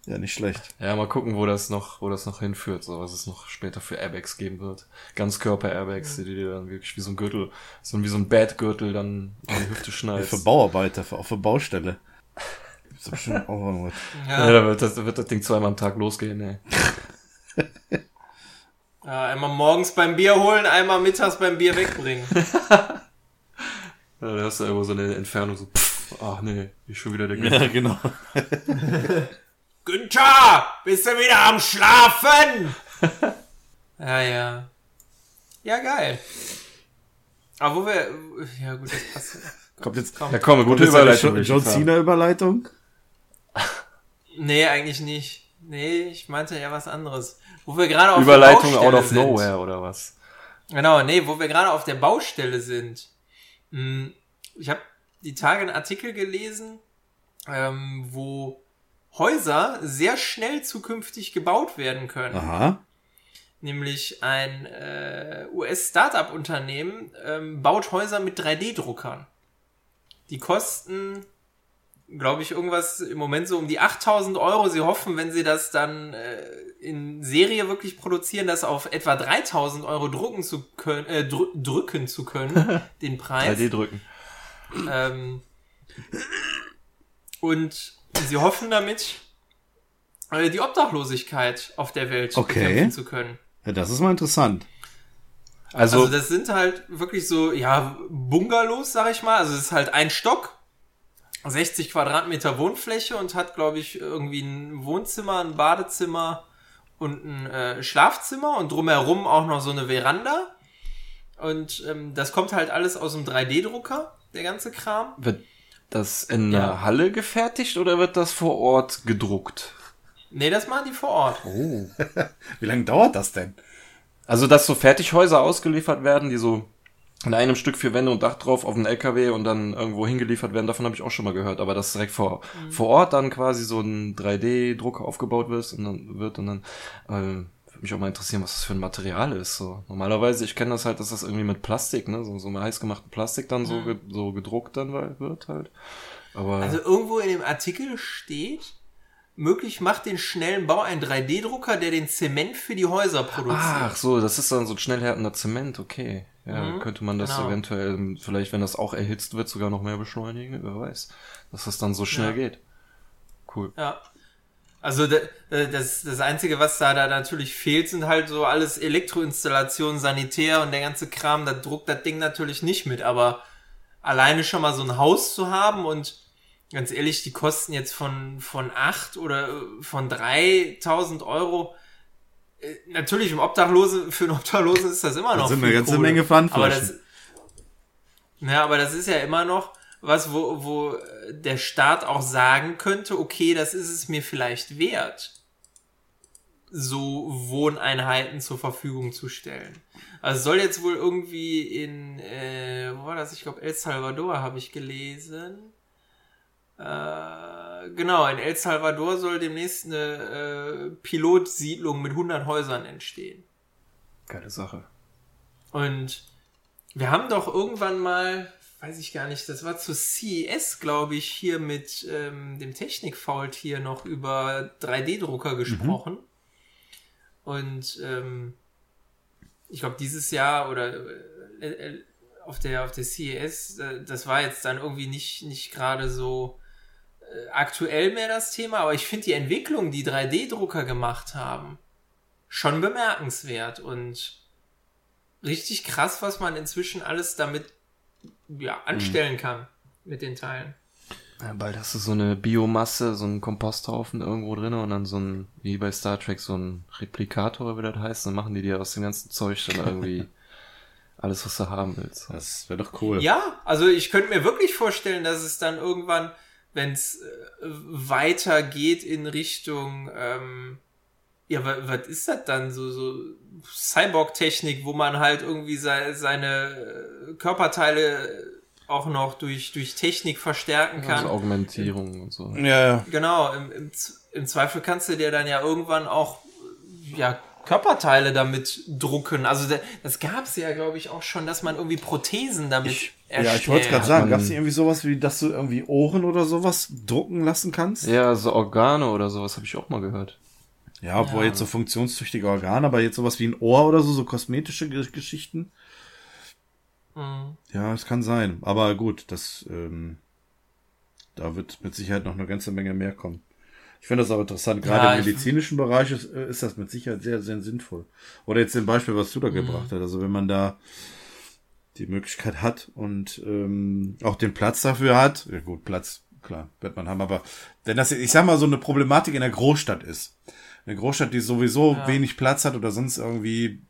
Ja, nicht schlecht. ja, mal gucken, wo das noch, wo das noch hinführt, so was es noch später für Airbags geben wird. Ganzkörper-Airbags, die dir dann wirklich wie so ein Gürtel, so wie so ein Bad-Gürtel dann an die Hüfte Ja, schneidest. für Bauarbeiter, für, auch für Baustelle. Gibt's doch bestimmt auch irgendwas. Ja, da wird das, da wird das Ding zweimal am Tag losgehen, ey. Ja, einmal morgens beim Bier holen, einmal mittags beim Bier wegbringen. Ja, da hast du irgendwo so eine Entfernung so, pff, ach nee, ist schon wieder der Gürtel. Ja, genau. Günther, bist du wieder am Schlafen? ja, ja. Ja, geil. Aber wo wir, ja gut, das passt. Kommt jetzt, Komm. Ja, komm, eine gute kommt Überleitung. John sagen. Cena Überleitung? Nee, eigentlich nicht. Nee, ich meinte ja was anderes. Wo wir gerade auf Überleitung der out Baustelle of sind. nowhere, oder was? Genau, nee, wo wir gerade auf der Baustelle sind. Hm, Ich habe die Tage einen Artikel gelesen, ähm, wo Häuser sehr schnell zukünftig gebaut werden können. Aha. Nämlich ein äh, US-Startup-Unternehmen ähm, baut Häuser mit 3D-Druckern. Die kosten, glaube ich, irgendwas im Moment so um die 8000 Euro. Sie hoffen, wenn sie das dann äh, in Serie wirklich produzieren, das auf etwa 3000 Euro drucken zu können, äh, drü drücken zu können, den Preis. 3D drücken. Ähm, und sie hoffen damit, äh, die Obdachlosigkeit auf der Welt Okay. bekämpfen zu können. Ja, das ist mal interessant. Also, Also das sind halt wirklich so, ja, Bungalows, sag ich mal. Also es ist halt ein Stock, 60 Quadratmeter Wohnfläche und hat, glaube ich, irgendwie ein Wohnzimmer, ein Badezimmer und ein äh, Schlafzimmer und drumherum auch noch so eine Veranda. Und ähm, das kommt halt alles aus dem 3D-Drucker, der ganze Kram. wird das in Ja. Halle gefertigt oder wird das vor Ort gedruckt? Nee, das machen die vor Ort. Oh. Wie lange dauert das denn? Also, dass so Fertighäuser ausgeliefert werden, die so in einem Stück vier Wände und Dach drauf auf einen LKW und dann irgendwo hingeliefert werden, davon habe ich auch schon mal gehört. Aber dass direkt vor, vor Ort dann quasi so ein 3D-Drucker aufgebaut wird und dann wird und dann äh, mich auch mal interessieren, was das für ein Material ist. So normalerweise, ich kenne das halt, dass das irgendwie mit Plastik, ne, so so mit heißgemachten Plastik dann so ge so gedruckt dann wird halt. Aber Also irgendwo in dem Artikel steht, möglich macht den schnellen Bau ein 3D-Drucker, der den Zement für die Häuser produziert. Ach so, das ist dann so ein schnell härtender Zement, okay. Ja, Mhm, könnte man das genau. eventuell, vielleicht wenn das auch erhitzt wird, sogar noch mehr beschleunigen, wer weiß. Dass das dann so schnell Ja. geht. Cool. Ja. Also da- das, das Einzige, was da, da natürlich fehlt, sind halt so alles Elektroinstallationen, Sanitär und der ganze Kram. Da druckt das Ding natürlich nicht mit. Aber alleine schon mal so ein Haus zu haben und ganz ehrlich, die kosten jetzt von, von acht oder äh, von 3000 Euro. Äh, Natürlich im Obdachlosen, für einen Obdachlosen ist das immer noch Das sind eine ganze. Menge Aber Pfandflaschen. das, ja, aber das ist ja immer noch was, wo, wo der Staat auch sagen könnte, okay, das ist es mir vielleicht wert, so Wohneinheiten zur Verfügung zu stellen. Also soll jetzt wohl irgendwie in, äh, wo war das? Ich glaube, El Salvador habe ich gelesen. Äh, genau, in El Salvador soll demnächst eine äh, Pilotsiedlung mit 100 Häusern entstehen. Geile Sache. Und wir haben doch irgendwann mal, weiß ich gar nicht, das war zu CES, glaube ich, hier mit ähm, dem Technikfault hier noch über 3D-Drucker gesprochen. Und ähm, ich glaube, dieses Jahr oder äh, äh, auf der auf der CES, äh, das war jetzt dann irgendwie nicht, nicht gerade so äh, aktuell mehr das Thema, aber ich finde die Entwicklung, die 3D-Drucker gemacht haben, schon bemerkenswert und richtig krass, was man inzwischen alles damit ja, anstellen kann mit den Teilen. Ja, bald hast du so eine Biomasse, so einen Komposthaufen irgendwo drin und dann so ein, wie bei Star Trek, so ein Replikator, wie das heißt, dann machen die dir aus dem ganzen Zeug dann irgendwie alles, was du haben willst. Das wäre doch cool. Ja, also ich könnte mir wirklich vorstellen, dass es dann irgendwann, wenn es äh, weitergeht in Richtung, ähm, ja, wa- was ist das dann? So, so Cyborg-Technik, wo man halt irgendwie se seine äh, Körperteile auch noch durch, durch Technik verstärken kann. Also Augmentierung und so. Ja, ja. Genau, im, im, Z- im Zweifel kannst du dir dann ja irgendwann auch ja, Körperteile damit drucken. Also da, das gab es ja, glaube ich, auch schon, dass man irgendwie Prothesen damit Ich, erstellt. ja, ich wollte gerade sagen, gab es irgendwie sowas wie, dass du irgendwie Ohren oder sowas drucken lassen kannst? Ja, so Organe oder sowas habe ich auch mal gehört. Ja, obwohl Ja. jetzt so funktionstüchtige Organe, aber jetzt sowas wie ein Ohr oder so, so kosmetische Ge- Geschichten. Mhm. Ja, es kann sein. Aber gut, das, ähm, da wird mit Sicherheit noch eine ganze Menge mehr kommen. Ich finde das aber interessant. Gerade Ja, im medizinischen Bereich ist, äh, ist das mit Sicherheit sehr, sehr sinnvoll. Oder jetzt dem Beispiel, was du da gebracht hast. Also wenn man da die Möglichkeit hat und ähm, auch den Platz dafür hat, ja gut, Platz, klar, wird man haben, aber wenn das, ich sag mal, so eine Problematik in der Großstadt ist, eine Großstadt, die sowieso Ja. wenig Platz hat oder sonst irgendwie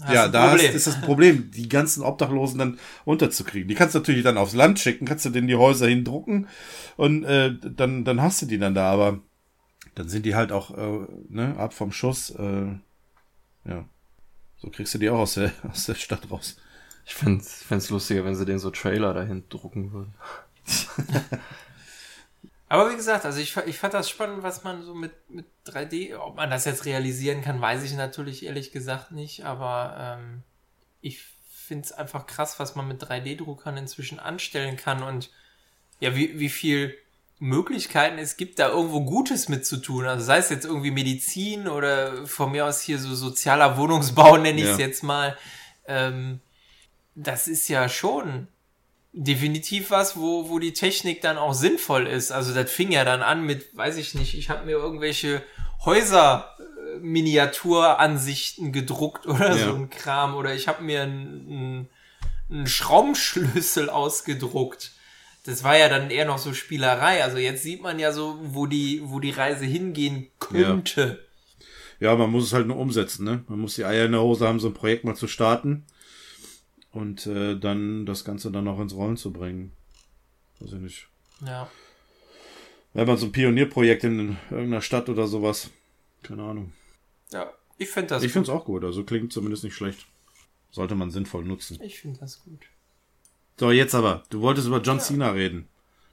Hast ja, da Problem. ist, ist das ein Problem, die ganzen Obdachlosen dann unterzukriegen. Die kannst du natürlich dann aufs Land schicken, kannst du denen die Häuser hindrucken und äh, dann, dann hast du die dann da, aber dann sind die halt auch äh, ne, ab vom Schuss. Äh, ja, so kriegst du die auch aus der, aus der Stadt raus. Ich fände es lustiger, wenn sie den so Trailer dahin drucken würden. Aber wie gesagt, also ich, ich fand das spannend, was man so mit, mit 3D, ob man das jetzt realisieren kann, weiß ich natürlich ehrlich gesagt nicht, aber ähm, ich finde es einfach krass, was man mit 3D-Druckern inzwischen anstellen kann und ja, wie, wie viel Möglichkeiten es gibt, da irgendwo Gutes mit zu tun. Also sei es jetzt irgendwie Medizin oder von mir aus hier so sozialer Wohnungsbau, nenne ich es Ja. jetzt mal. Ähm, das ist ja schon definitiv was, wo, wo die Technik dann auch sinnvoll ist. Also das fing ja dann an mit, weiß ich nicht, ich habe mir irgendwelche Häuser äh, Miniaturansichten gedruckt oder Ja. so ein Kram oder ich habe mir einen einen Schraubenschlüssel ausgedruckt. Das war ja dann eher noch so Spielerei. Also jetzt sieht man ja so, wo die, wo die Reise hingehen könnte. Ja, man muss es halt nur umsetzen, ne? Man muss die Eier in der Hose haben, so ein Projekt mal zu starten und äh, dann das Ganze dann auch ins Rollen zu bringen. Weiß ich nicht. Ja. Wenn man so ein Pionierprojekt in irgendeiner Stadt oder sowas. Keine Ahnung. Ja, ich finde das Ich finde es auch gut, also klingt zumindest nicht schlecht. Sollte man sinnvoll nutzen. Ich finde das gut. So, jetzt aber. Du wolltest über John Cena reden.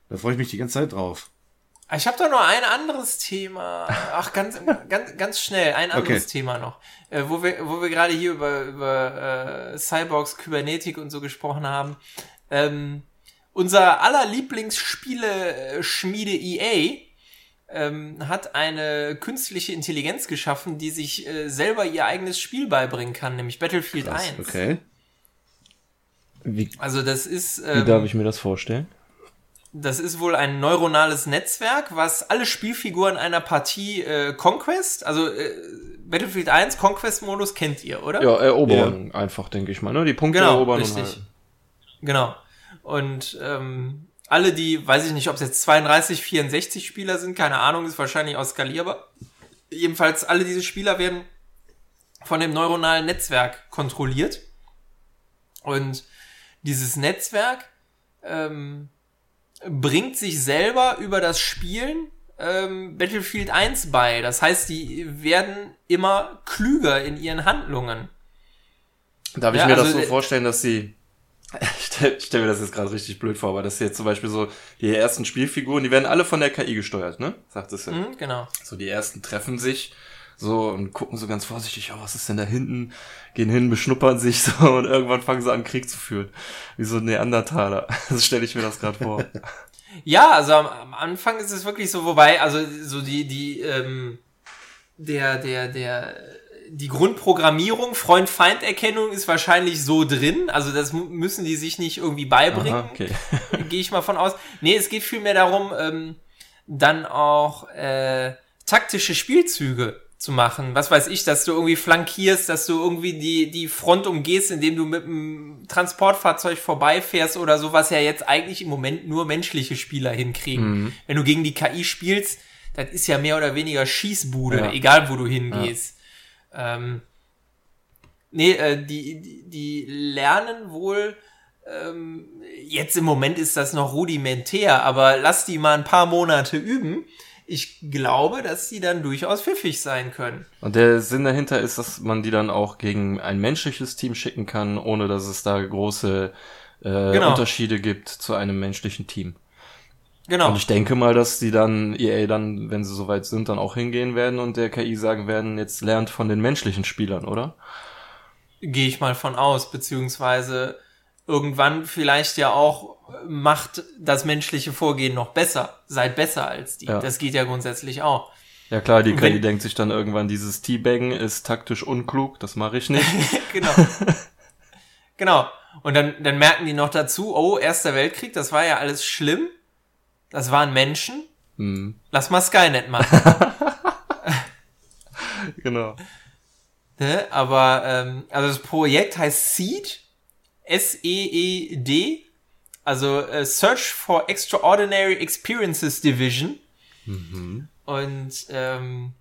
Da freue ich mich die ganze Zeit drauf. Ich habe da noch ein anderes Thema. Ach, ganz, ganz, ganz schnell, ein anderes Okay. Thema noch. Äh, wo wir, wo wir gerade hier über, über äh, Cyborgs, Kybernetik und so gesprochen haben. Ähm, unser aller Lieblingsspiele-Schmiede EA ähm, hat eine künstliche Intelligenz geschaffen, die sich äh, selber ihr eigenes Spiel beibringen kann, nämlich Battlefield 1. Okay. Wie, Also das ist, wie ähm, darf ich mir das vorstellen? Das ist wohl ein neuronales Netzwerk, was alle Spielfiguren einer Partie äh, Conquest, also äh, Battlefield 1 Conquest-Modus kennt ihr, oder? Ja, erobern einfach, denke ich mal. Ne? Die Punkte Genau, erobern richtig. und halt. Genau. Und ähm, alle, die, weiß ich nicht, ob es jetzt 32, 64 Spieler sind, keine Ahnung, ist wahrscheinlich auch skalierbar. Jedenfalls, alle diese Spieler werden von dem neuronalen Netzwerk kontrolliert. Und dieses Netzwerk ähm, bringt sich selber über das Spielen ähm, Battlefield 1 bei. Das heißt, die werden immer klüger in ihren Handlungen. Darf ich Ja, mir das also, so äh, vorstellen, dass sie. Ich stell, ich stell mir das jetzt gerade richtig blöd vor, aber dass sie jetzt zum Beispiel so die ersten Spielfiguren, die werden alle von der KI gesteuert, ne? Sagt es ja. Mhm, genau. So die ersten treffen sich so und gucken so ganz vorsichtig, oh, was ist denn da hinten? Gehen hin, beschnuppern sich so und irgendwann fangen sie an, Krieg zu führen. Wie so ein Neandertaler. So stelle ich mir das gerade vor. Ja, also am, am Anfang ist es wirklich so, wobei, also so die, die, ähm, der, der, der, die Grundprogrammierung, Freund-Feind-Erkennung ist wahrscheinlich so drin. Also das müssen die sich nicht irgendwie beibringen. Aha, okay. Gehe ich mal von aus. Nee, es geht vielmehr darum, ähm, dann auch äh, taktische Spielzüge zu machen. Was weiß ich, dass du irgendwie flankierst, dass du irgendwie die, die Front umgehst, indem du mit einem Transportfahrzeug vorbeifährst oder so, was ja jetzt eigentlich im Moment nur menschliche Spieler hinkriegen. Wenn du gegen die KI spielst, das ist ja mehr oder weniger Schießbude, Ja. egal wo du hingehst. Ähm, nee, äh, die, die, die lernen wohl, ähm, jetzt im Moment ist das noch rudimentär, aber lass die mal ein paar Monate üben. Ich glaube, dass die dann durchaus pfiffig sein können. Und der Sinn dahinter ist, dass man die dann auch gegen ein menschliches Team schicken kann, ohne dass es da große äh, Genau. Unterschiede gibt zu einem menschlichen Team. Genau. Und ich denke mal, dass die dann, EA dann, wenn sie soweit sind, dann auch hingehen werden und der KI sagen werden, jetzt lernt von den menschlichen Spielern, oder? Gehe ich mal von aus, beziehungsweise irgendwann vielleicht ja auch macht das menschliche Vorgehen noch besser. Seid besser als die. Ja. Das geht ja grundsätzlich auch. Ja klar, die KI Wenn- denkt sich dann irgendwann, dieses Teabaggen ist taktisch unklug, das mache ich nicht. genau. genau. Und dann, dann merken die noch dazu, oh, Erster Weltkrieg, das war ja alles schlimm. Das waren Menschen. hm, Lass mal Skynet machen. genau. ne? Aber ähm, also das Projekt heißt SEED. S-E-E-D. Also äh, Search for Extraordinary Experiences Division. Und ähm,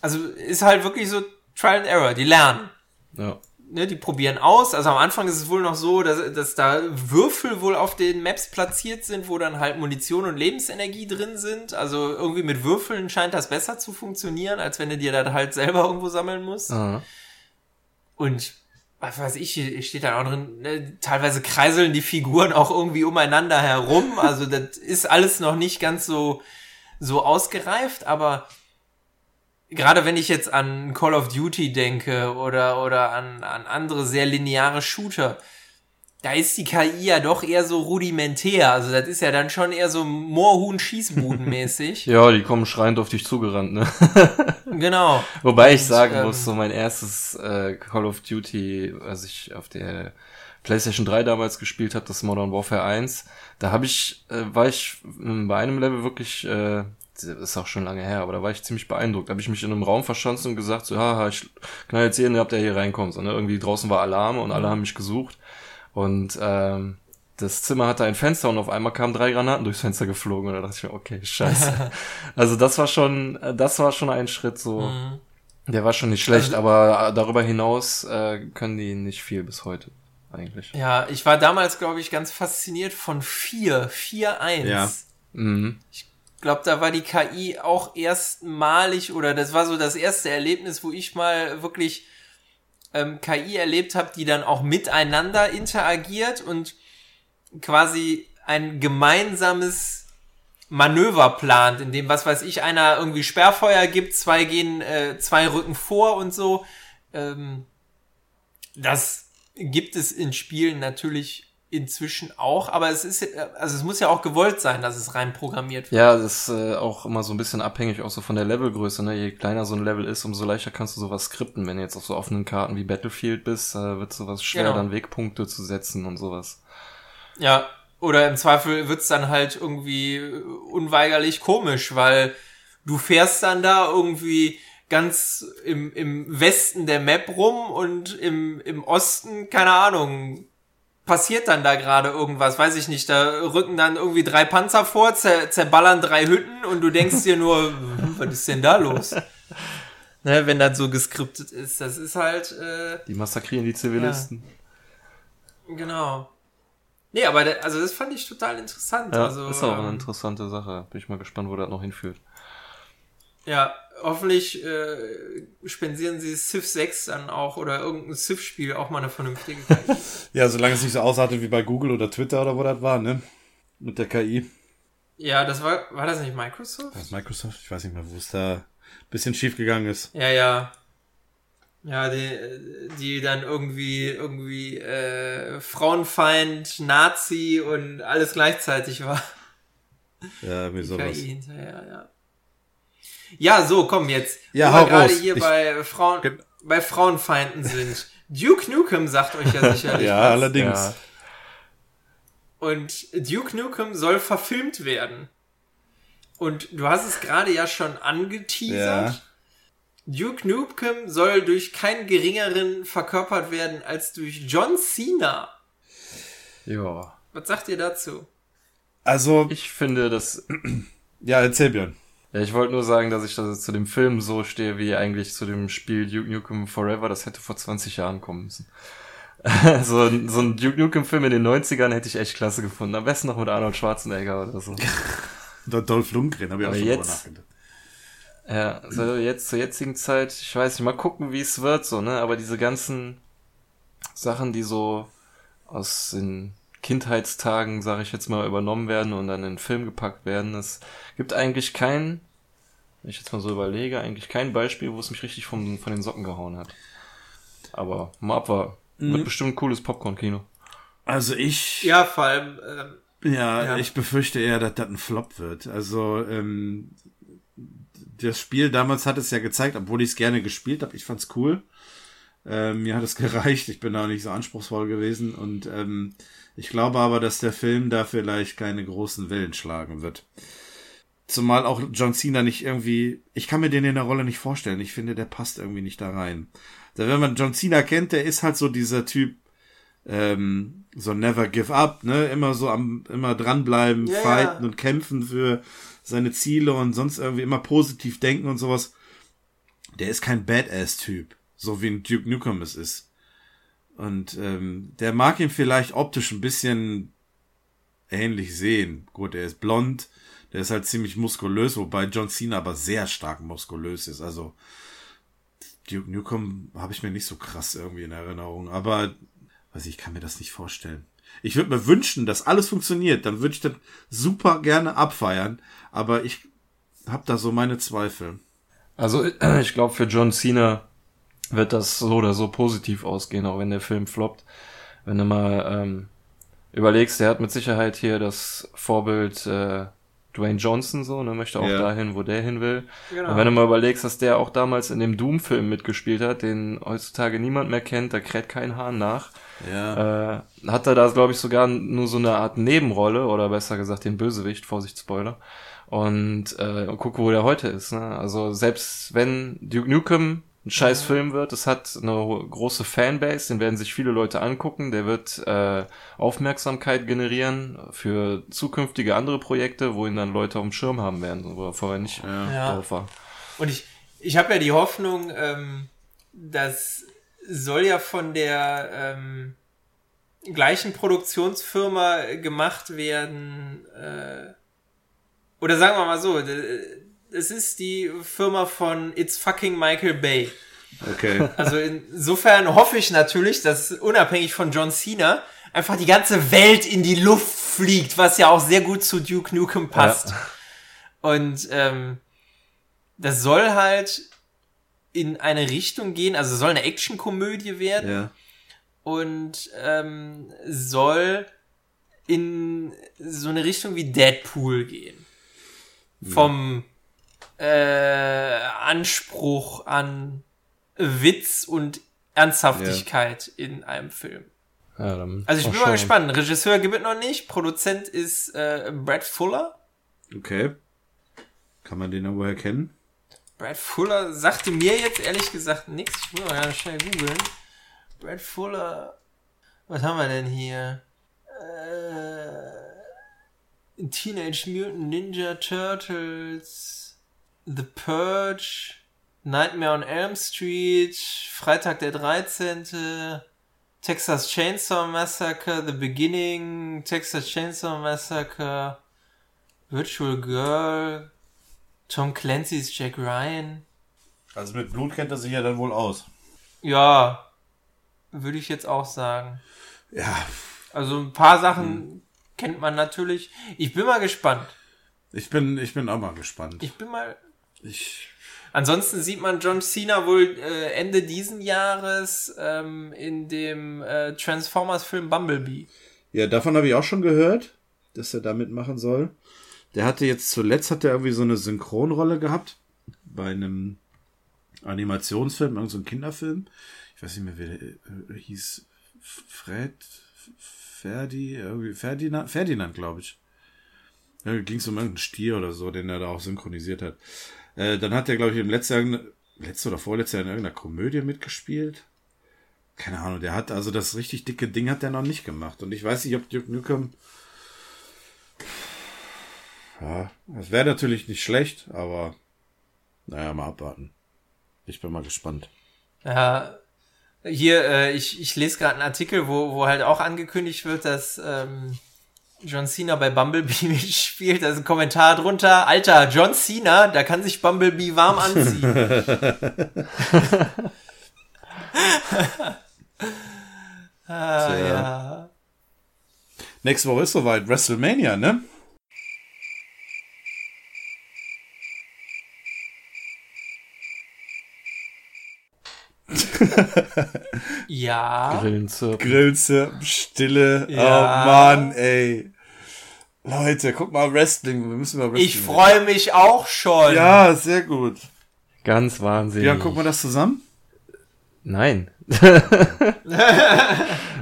also ist halt wirklich so Trial and Error. Die lernen. Ja. ne, die probieren aus. Also am Anfang ist es wohl noch so, dass, dass da Würfel wohl auf den Maps platziert sind, wo dann halt Munition und Lebensenergie drin sind. Also irgendwie mit Würfeln scheint das besser zu funktionieren, als wenn du dir das halt selber irgendwo sammeln musst. Aha. Und was weiß ich, steht da auch drin, ne, teilweise kreiseln die Figuren auch irgendwie umeinander herum. Also das ist alles noch nicht ganz so, so ausgereift, aber gerade wenn ich jetzt an Call of Duty denke oder, oder an, an andere sehr lineare Shooter, da ist die KI ja doch eher so rudimentär. Also das ist ja dann schon eher so Moorhuhn-Schießbuden-mäßig. Ja, die kommen schreiend auf dich zugerannt, ne? Genau. Wobei ich Und, sagen ähm, muss, so mein erstes äh, Call of Duty, was ich auf der PlayStation 3 damals gespielt habe, das Modern Warfare 1, da habe ich, äh, war ich ähm, bei einem Level wirklich, äh, das ist auch schon lange her, aber da war ich ziemlich beeindruckt. Da habe ich mich in einem Raum verschanzt und gesagt, so, haha, ich knall jetzt jeden, habt der hier reinkommt. So, ne? Irgendwie draußen war Alarm und alle haben mich gesucht. Und ähm, das Zimmer hatte ein Fenster und auf einmal kamen drei Granaten durchs Fenster geflogen und da dachte ich mir, okay, scheiße. also das war schon, äh, das war schon ein Schritt so. Mhm. Der war schon nicht schlecht, Also- aber äh, darüber hinaus äh, können die nicht viel bis heute eigentlich. Ja, ich war damals, glaube ich, ganz fasziniert von 4, 4-1. Ja. Mhm. Ich glaube, da war die KI auch erstmalig oder das war so das erste Erlebnis, wo ich mal wirklich ähm, KI erlebt habe, die dann auch miteinander interagiert und quasi ein gemeinsames Manöver plant, in dem, was weiß ich, einer irgendwie Sperrfeuer gibt, zwei gehen, äh, zwei rücken vor und so. Ähm, das gibt es in Spielen natürlich inzwischen auch, aber es ist, äh, also es muss ja auch gewollt sein, dass es rein programmiert wird. Ja, das ist äh, auch immer so ein bisschen abhängig auch so von der Levelgröße. Ne? Je kleiner so ein Level ist, umso leichter kannst du sowas skripten. Wenn du jetzt auf so offenen Karten wie Battlefield bist, äh, wird sowas schwer, Genau. dann Wegpunkte zu setzen und sowas. Ja, oder im Zweifel wird's dann halt irgendwie äh, unweigerlich komisch, weil du fährst dann da irgendwie ganz im, im Westen der Map rum und im, im Osten, keine Ahnung, passiert dann da gerade irgendwas, weiß ich nicht, da rücken dann irgendwie drei Panzer vor, zer, zerballern drei Hütten und du denkst dir nur, "Hm, was ist denn da los? Ne, wenn das so geskriptet ist, das ist halt, äh, Die massakrieren die Zivilisten. genau. Nee, aber da, also das fand ich total interessant. Ja, also, ist auch eine ähm, interessante Sache. Bin ich mal gespannt, wo das noch hinführt. Ja, hoffentlich äh, spendieren sie Civ 6 dann auch oder irgendein Civ-Spiel auch mal eine vernünftige KI. Ja, solange es nicht so ausartet wie bei Google oder Twitter oder wo das war, ne? Mit der KI. ja, das war, war das nicht Microsoft? Was Microsoft? Ich weiß nicht mehr, wo es da. bisschen schief gegangen ist. Ja, ja. Ja, die, die dann irgendwie, irgendwie äh, Frauenfeind, Nazi und alles gleichzeitig war. Ja, irgendwie sowas. KI hinterher, ja. Ja, so, komm jetzt. Ja, Wo wir gerade raus. hier Ich- bei Frauen, Ge- bei Frauenfeinden sind. Duke Nukem sagt euch ja sicherlich Ja, was. allerdings. Ja. Und Duke Nukem soll verfilmt werden. Und du hast es gerade ja schon angeteasert. Ja. Duke Nukem soll durch keinen geringeren verkörpert werden als durch John Cena. Ja. Was sagt ihr dazu? Also, Ich finde, dass ja, erzähl Björn. Ja, ich wollte nur sagen, dass ich das zu dem Film so stehe, wie eigentlich zu dem Spiel Duke Nukem Forever. Das hätte vor 20 Jahren kommen müssen. so, ein- so ein Duke Nukem Film in den 90ern hätte ich echt klasse gefunden. Am besten noch mit Arnold Schwarzenegger oder so. Der Dolph Lundgren, habe ich auch schon jetzt- nachgedacht. Ja, so jetzt zur jetzigen Zeit, ich weiß nicht, mal gucken, wie es wird, so, ne? Aber diese ganzen Sachen, die so aus den Kindheitstagen, sage ich jetzt mal, übernommen werden und dann in den Film gepackt werden, es gibt eigentlich kein, wenn ich jetzt mal so überlege, eigentlich kein Beispiel, wo es mich richtig von, von den Socken gehauen hat. Aber mal abwarten. Wird bestimmt ein cooles Popcorn-Kino. Also ich, Ja, vor allem, ähm, ja, Ja. ich befürchte eher, dass das ein Flop wird. Also, ähm, das Spiel damals hat es ja gezeigt, obwohl ich es gerne gespielt habe. Ich fand's cool. Ähm, mir hat es gereicht. Ich bin da nicht so anspruchsvoll gewesen. Und ähm, ich glaube aber, dass der Film da vielleicht keine großen Wellen schlagen wird. Zumal auch John Cena nicht irgendwie. Ich kann mir den in der Rolle nicht vorstellen. Ich finde, der passt irgendwie nicht da rein. Da, wenn man John Cena kennt, der ist halt so dieser Typ, ähm, so never give up, ne? Immer so am, immer dranbleiben, Ja, fighten und kämpfen für seine Ziele und sonst irgendwie immer positiv denken und sowas. Der ist kein Badass-Typ, so wie ein Duke Nukem es ist. Und ähm, der mag ihn vielleicht optisch ein bisschen ähnlich sehen. Gut, er ist blond, der ist halt ziemlich muskulös, wobei John Cena aber sehr stark muskulös ist. Also Duke Nukem habe ich mir nicht so krass irgendwie in Erinnerung, aber weiß ich, ich kann mir das nicht vorstellen. Ich würde mir wünschen, dass alles funktioniert, dann würde ich das super gerne abfeiern, aber ich habe da so meine Zweifel. Also ich glaube, für John Cena wird das so oder so positiv ausgehen, auch wenn der Film floppt. Wenn du mal ähm, überlegst, der hat mit Sicherheit hier das Vorbild äh, Dwayne Johnson so, ne, möchte auch Ja. dahin, wo der hin will. Genau. Und wenn du mal überlegst, dass der auch damals in dem Doom-Film mitgespielt hat, den heutzutage niemand mehr kennt, da kräht kein Hahn nach, Ja. äh, hat er da, glaube ich, sogar nur so eine Art Nebenrolle, oder besser gesagt den Bösewicht, Vorsicht, Spoiler. Und äh, guck, wo der heute ist. Ne? Also selbst wenn Duke Nukem ein scheiß Film wird, es hat eine große Fanbase, den werden sich viele Leute angucken, der wird äh, Aufmerksamkeit generieren für zukünftige andere Projekte, wo ihn dann Leute auf dem Schirm haben werden, wo er vorher nicht Ja. drauf war. Und ich, ich habe ja die Hoffnung, ähm, das soll ja von der ähm, gleichen Produktionsfirma gemacht werden. Äh, oder sagen wir mal so, es ist die Firma von It's fucking Michael Bay. Okay. Also insofern hoffe ich natürlich, dass unabhängig von John Cena einfach die ganze Welt in die Luft fliegt, was ja auch sehr gut zu Duke Nukem passt. Und ähm, das soll halt in eine Richtung gehen, also soll eine Actionkomödie werden ja. und ähm, soll in so eine Richtung wie Deadpool gehen. Vom äh, Anspruch an Witz und Ernsthaftigkeit in einem Film. Ja, Also ich mal bin mal schauen. gespannt. Regisseur gibt es noch nicht. Produzent ist äh, Brad Fuller. Okay. Kann man den irgendwo erkennen? Brad Fuller sagte mir jetzt ehrlich gesagt nichts. Ich muss mal ganz schnell googeln. Brad Fuller. Was haben wir denn hier? Äh, Teenage Mutant Ninja Turtles. The Purge. Nightmare on Elm Street. Freitag der 13. Texas Chainsaw Massacre. The Beginning. Texas Chainsaw Massacre. Virtual Girl. Tom Clancy's Jack Ryan. Also mit Blut kennt er sich ja dann wohl aus. Ja, würde ich jetzt auch sagen. Ja. Also ein paar Sachen kennt man natürlich. Ich bin mal gespannt. Ich bin, ich bin auch mal gespannt. Ich bin mal. Ich, Ansonsten sieht man John Cena wohl äh, Ende diesen Jahres ähm, in dem äh, Transformers-Film Bumblebee. Ja, davon habe ich auch schon gehört, dass er da mitmachen soll. Der hatte jetzt zuletzt hat er irgendwie so eine Synchronrolle gehabt bei einem Animationsfilm, irgendein so Kinderfilm. Ich weiß nicht mehr, wer der äh, hieß. Fred, Ferdi, irgendwie Ferdinand, Ferdinand, glaube ich. Ja, ging es um irgendeinen Stier oder so, den er da auch synchronisiert hat. Äh, dann hat er, glaube ich, im letzten Jahr, letzte oder vorletzte Jahr in irgendeiner Komödie mitgespielt. Keine Ahnung, der hat also das richtig dicke Ding hat der noch nicht gemacht. Und ich weiß nicht, ob Duke Nukem. Ja, das wäre natürlich nicht schlecht, aber naja, mal abwarten. Ich bin mal gespannt. Ja, hier, äh, ich, ich lese gerade einen Artikel, wo, wo halt auch angekündigt wird, dass ähm, John Cena bei Bumblebee mitspielt. Da ist ein Kommentar drunter. Alter, John Cena, da kann sich Bumblebee warm anziehen. ah, ja. Nächste Woche ist soweit WrestleMania, ne? Ja. Grillenzirpen. Grillze, Stille. Ja. Oh Mann, ey. Leute, guck mal Wrestling. Wir müssen mal Wrestling. Ich freue mich auch schon. Ja, sehr gut. Ganz wahnsinnig. Ja, gucken wir das zusammen? Nein.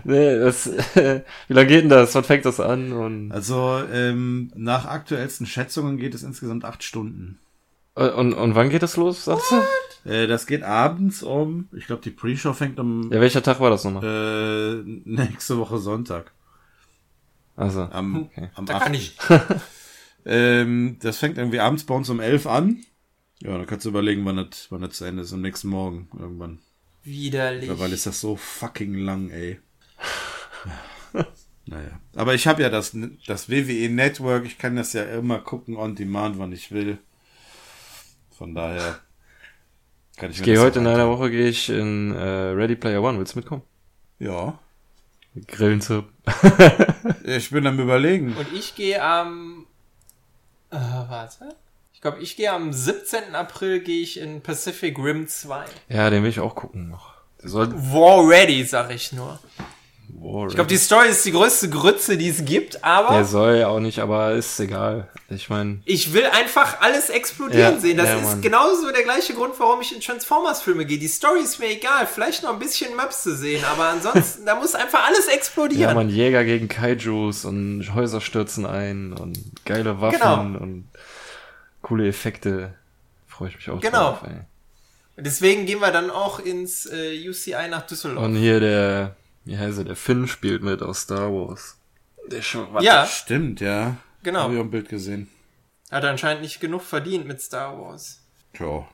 nee, das, wie lange geht denn das? Wann fängt das an? Und, Also, ähm, nach aktuellsten Schätzungen geht es insgesamt acht Stunden. Und, und wann geht das los, sagst du? Äh, das geht abends um, ich glaube, die Pre-Show fängt um Ja, welcher Tag war das nochmal? äh, nächste Woche Sonntag. Also, Am, Okay. am Da 8. kann ich. Ähm, das fängt irgendwie abends bei uns um elf an. Ja, dann kannst du überlegen, wann das, wann das zu Ende ist. Am nächsten Morgen irgendwann. Widerlich. Mittlerweile ist das so fucking lang, ey. naja. Aber ich habe ja das, das WWE Network. Ich kann das ja immer gucken on demand, wann ich will. Von daher kann ich, ich mir gehe heute in einer. Woche gehe ich in äh, Ready Player One. Willst du mitkommen? Ja. Grillenzirpen. Ich bin am überlegen. Und ich gehe am. Äh, warte. Ich glaube, ich gehe am 17. April gehe ich in Pacific Rim 2. Ja, den will ich auch gucken noch. Soll, War ready, sag ich nur. Boah, Ich glaube, die Story ist die größte Grütze, die es gibt, aber der soll ja auch nicht, aber ist egal. Ich meine, ich will einfach alles explodieren Ja, sehen. Das ja, ist Mann. genauso der gleiche Grund, warum ich in Transformers-Filme gehe. Die Story ist mir egal. Vielleicht noch ein bisschen Maps zu sehen, aber ansonsten, da muss einfach alles ja, explodieren. man Jäger gegen Kaijus und Häuser stürzen ein und geile Waffen Genau. und coole Effekte. Freue ich mich auch Genau. drauf, ey. Deswegen gehen wir dann auch ins äh, UCI nach Düsseldorf. Und hier der, wie heißt er, der Finn spielt mit aus Star Wars. Der schon, ja, Stimmt, ja. genau. Habe ich auch ein Bild gesehen. Hat anscheinend nicht genug verdient mit Star Wars. Tja.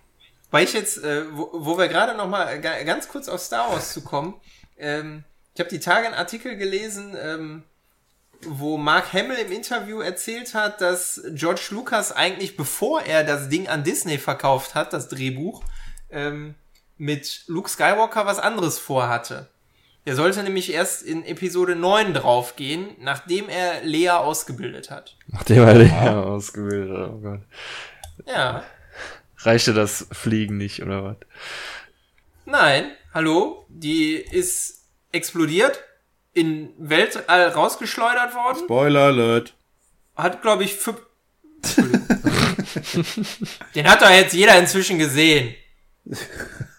Weil ich jetzt, äh, wo, wo wir gerade noch mal ga- ganz kurz auf Star Wars zu kommen, ähm, ich habe die Tage einen Artikel gelesen, ähm, wo Mark Hamill im Interview erzählt hat, dass George Lucas eigentlich, bevor er das Ding an Disney verkauft hat, das Drehbuch, ähm, mit Luke Skywalker was anderes vorhatte. Er sollte nämlich erst in Episode 9 draufgehen, nachdem er Lea ausgebildet hat. Nachdem er den ja. ausgebildet hat, oh Gott. Ja. Reichte das Fliegen nicht, oder was? Nein, hallo, die ist explodiert, in Weltall rausgeschleudert worden, Spoiler Alert. hat, glaube ich, fünf... Den hat doch jetzt jeder inzwischen gesehen.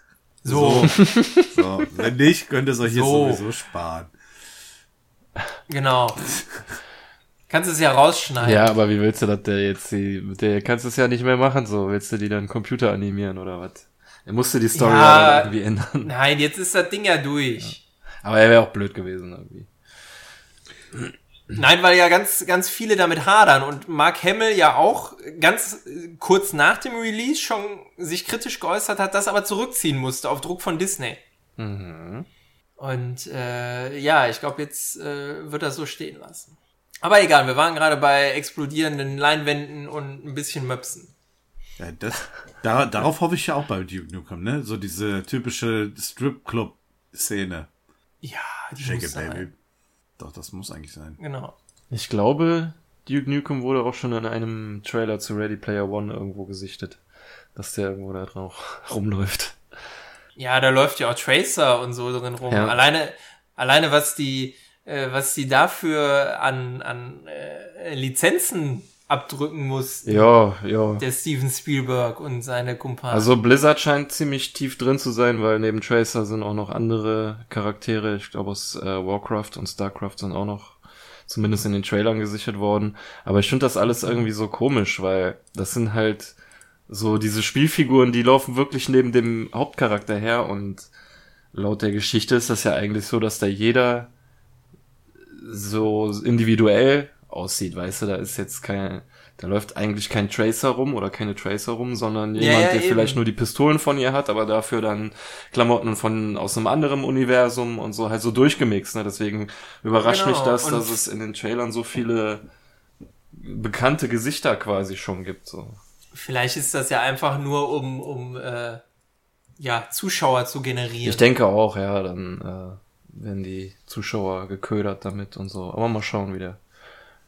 So, So, wenn nicht, könnt ihr es euch hier So. sowieso sparen. genau. Kannst es ja rausschneiden. Ja, aber wie willst du das der jetzt, die, der kannst du es ja nicht mehr machen, so. Willst du die dann Computer animieren oder was? Er musste die Story Ja. ja irgendwie ändern. Nein, jetzt ist das Ding ja durch. Aber er wäre auch blöd gewesen irgendwie. Nein, weil ja ganz, ganz viele damit hadern und Mark Hamill ja auch ganz äh, kurz nach dem Release schon sich kritisch geäußert hat, das aber zurückziehen musste auf Druck von Disney. Mhm. Und äh, ja, ich glaube, jetzt äh, wird das so stehen lassen. Aber egal, wir waren gerade bei explodierenden Leinwänden und ein bisschen Möpsen. Ja, das, da, darauf hoffe ich ja auch bei Duke Nukem, ne? So diese typische Strip-Club-Szene. Ja, die Shake muss it, baby. sein. Doch, das muss eigentlich sein. Genau. Ich glaube, Duke Nukem wurde auch schon in einem Trailer zu Ready Player One irgendwo gesichtet. dass der irgendwo da drauf rumläuft. Ja, da läuft ja auch Tracer und so drin rum. Ja. Alleine, alleine was die, äh, was die dafür an, an äh, Lizenzen abdrücken muss, Ja, ja. der Steven Spielberg und seine Kumpanen. Also Blizzard scheint ziemlich tief drin zu sein, weil neben Tracer sind auch noch andere Charaktere. Ich glaube aus äh, Warcraft und Starcraft sind auch noch zumindest in den Trailern gesichert worden. Aber ich finde das alles irgendwie so komisch, weil das sind halt so diese Spielfiguren, die laufen wirklich neben dem Hauptcharakter her und laut der Geschichte ist das ja eigentlich so, dass da jeder so individuell aussieht, weißt du, da ist jetzt kein, da läuft eigentlich kein Tracer rum oder keine Tracer rum, sondern Ja, jemand, ja, der eben. vielleicht nur die Pistolen von ihr hat, aber dafür dann Klamotten von aus einem anderen Universum und so halt so durchgemixt, ne? Deswegen überrascht Genau, mich das, und- dass es in den Trailern so viele bekannte Gesichter quasi schon gibt, so. Vielleicht ist das ja einfach nur, um, um äh, ja, Zuschauer zu generieren. Ich denke auch, ja, dann äh, werden die Zuschauer geködert damit und so. Aber mal schauen, wie der,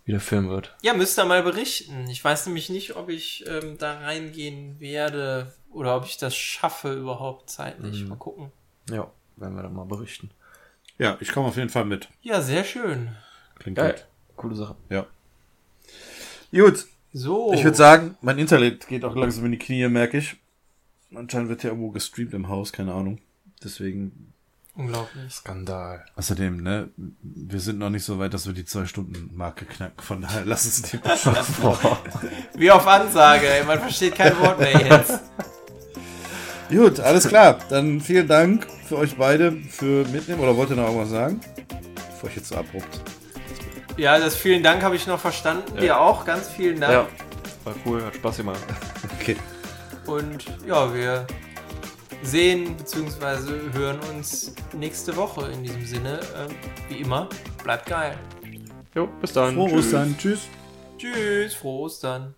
wie der Film wird. Ja, müsst ihr mal berichten. Ich weiß nämlich nicht, ob ich ähm, da reingehen werde oder ob ich das schaffe überhaupt zeitlich. Mhm. Mal gucken. Ja, werden wir dann mal berichten. Ja, ich komme auf jeden Fall mit. Ja, sehr schön. Klingt Geil. gut. Coole Sache. Ja. Gut, So. ich würde sagen, mein Internet geht auch langsam in die Knie, merke ich. Anscheinend wird ja irgendwo gestreamt im Haus, keine Ahnung. Deswegen. Unglaublich. Skandal. Außerdem, ne, wir sind noch nicht so weit, dass wir die Zwei-Stunden-Marke knacken. Von daher lass uns die Wie auf Ansage, ey. man versteht kein Wort mehr jetzt. Gut, alles klar. Dann vielen Dank für euch beide für mitnehmen. Oder wollt ihr noch irgendwas sagen? Bevor ich jetzt so abrupt. Ja, das vielen Dank habe ich noch verstanden. Ja. Dir auch, ganz vielen Dank. Ja, war cool, hat Spaß gemacht. Okay. Und ja, wir sehen bzw. hören uns nächste Woche. In diesem Sinne, ähm, wie immer, bleibt geil. Jo, bis dann. Frohe. Ostern. Tschüss. Tschüss, frohe Ostern.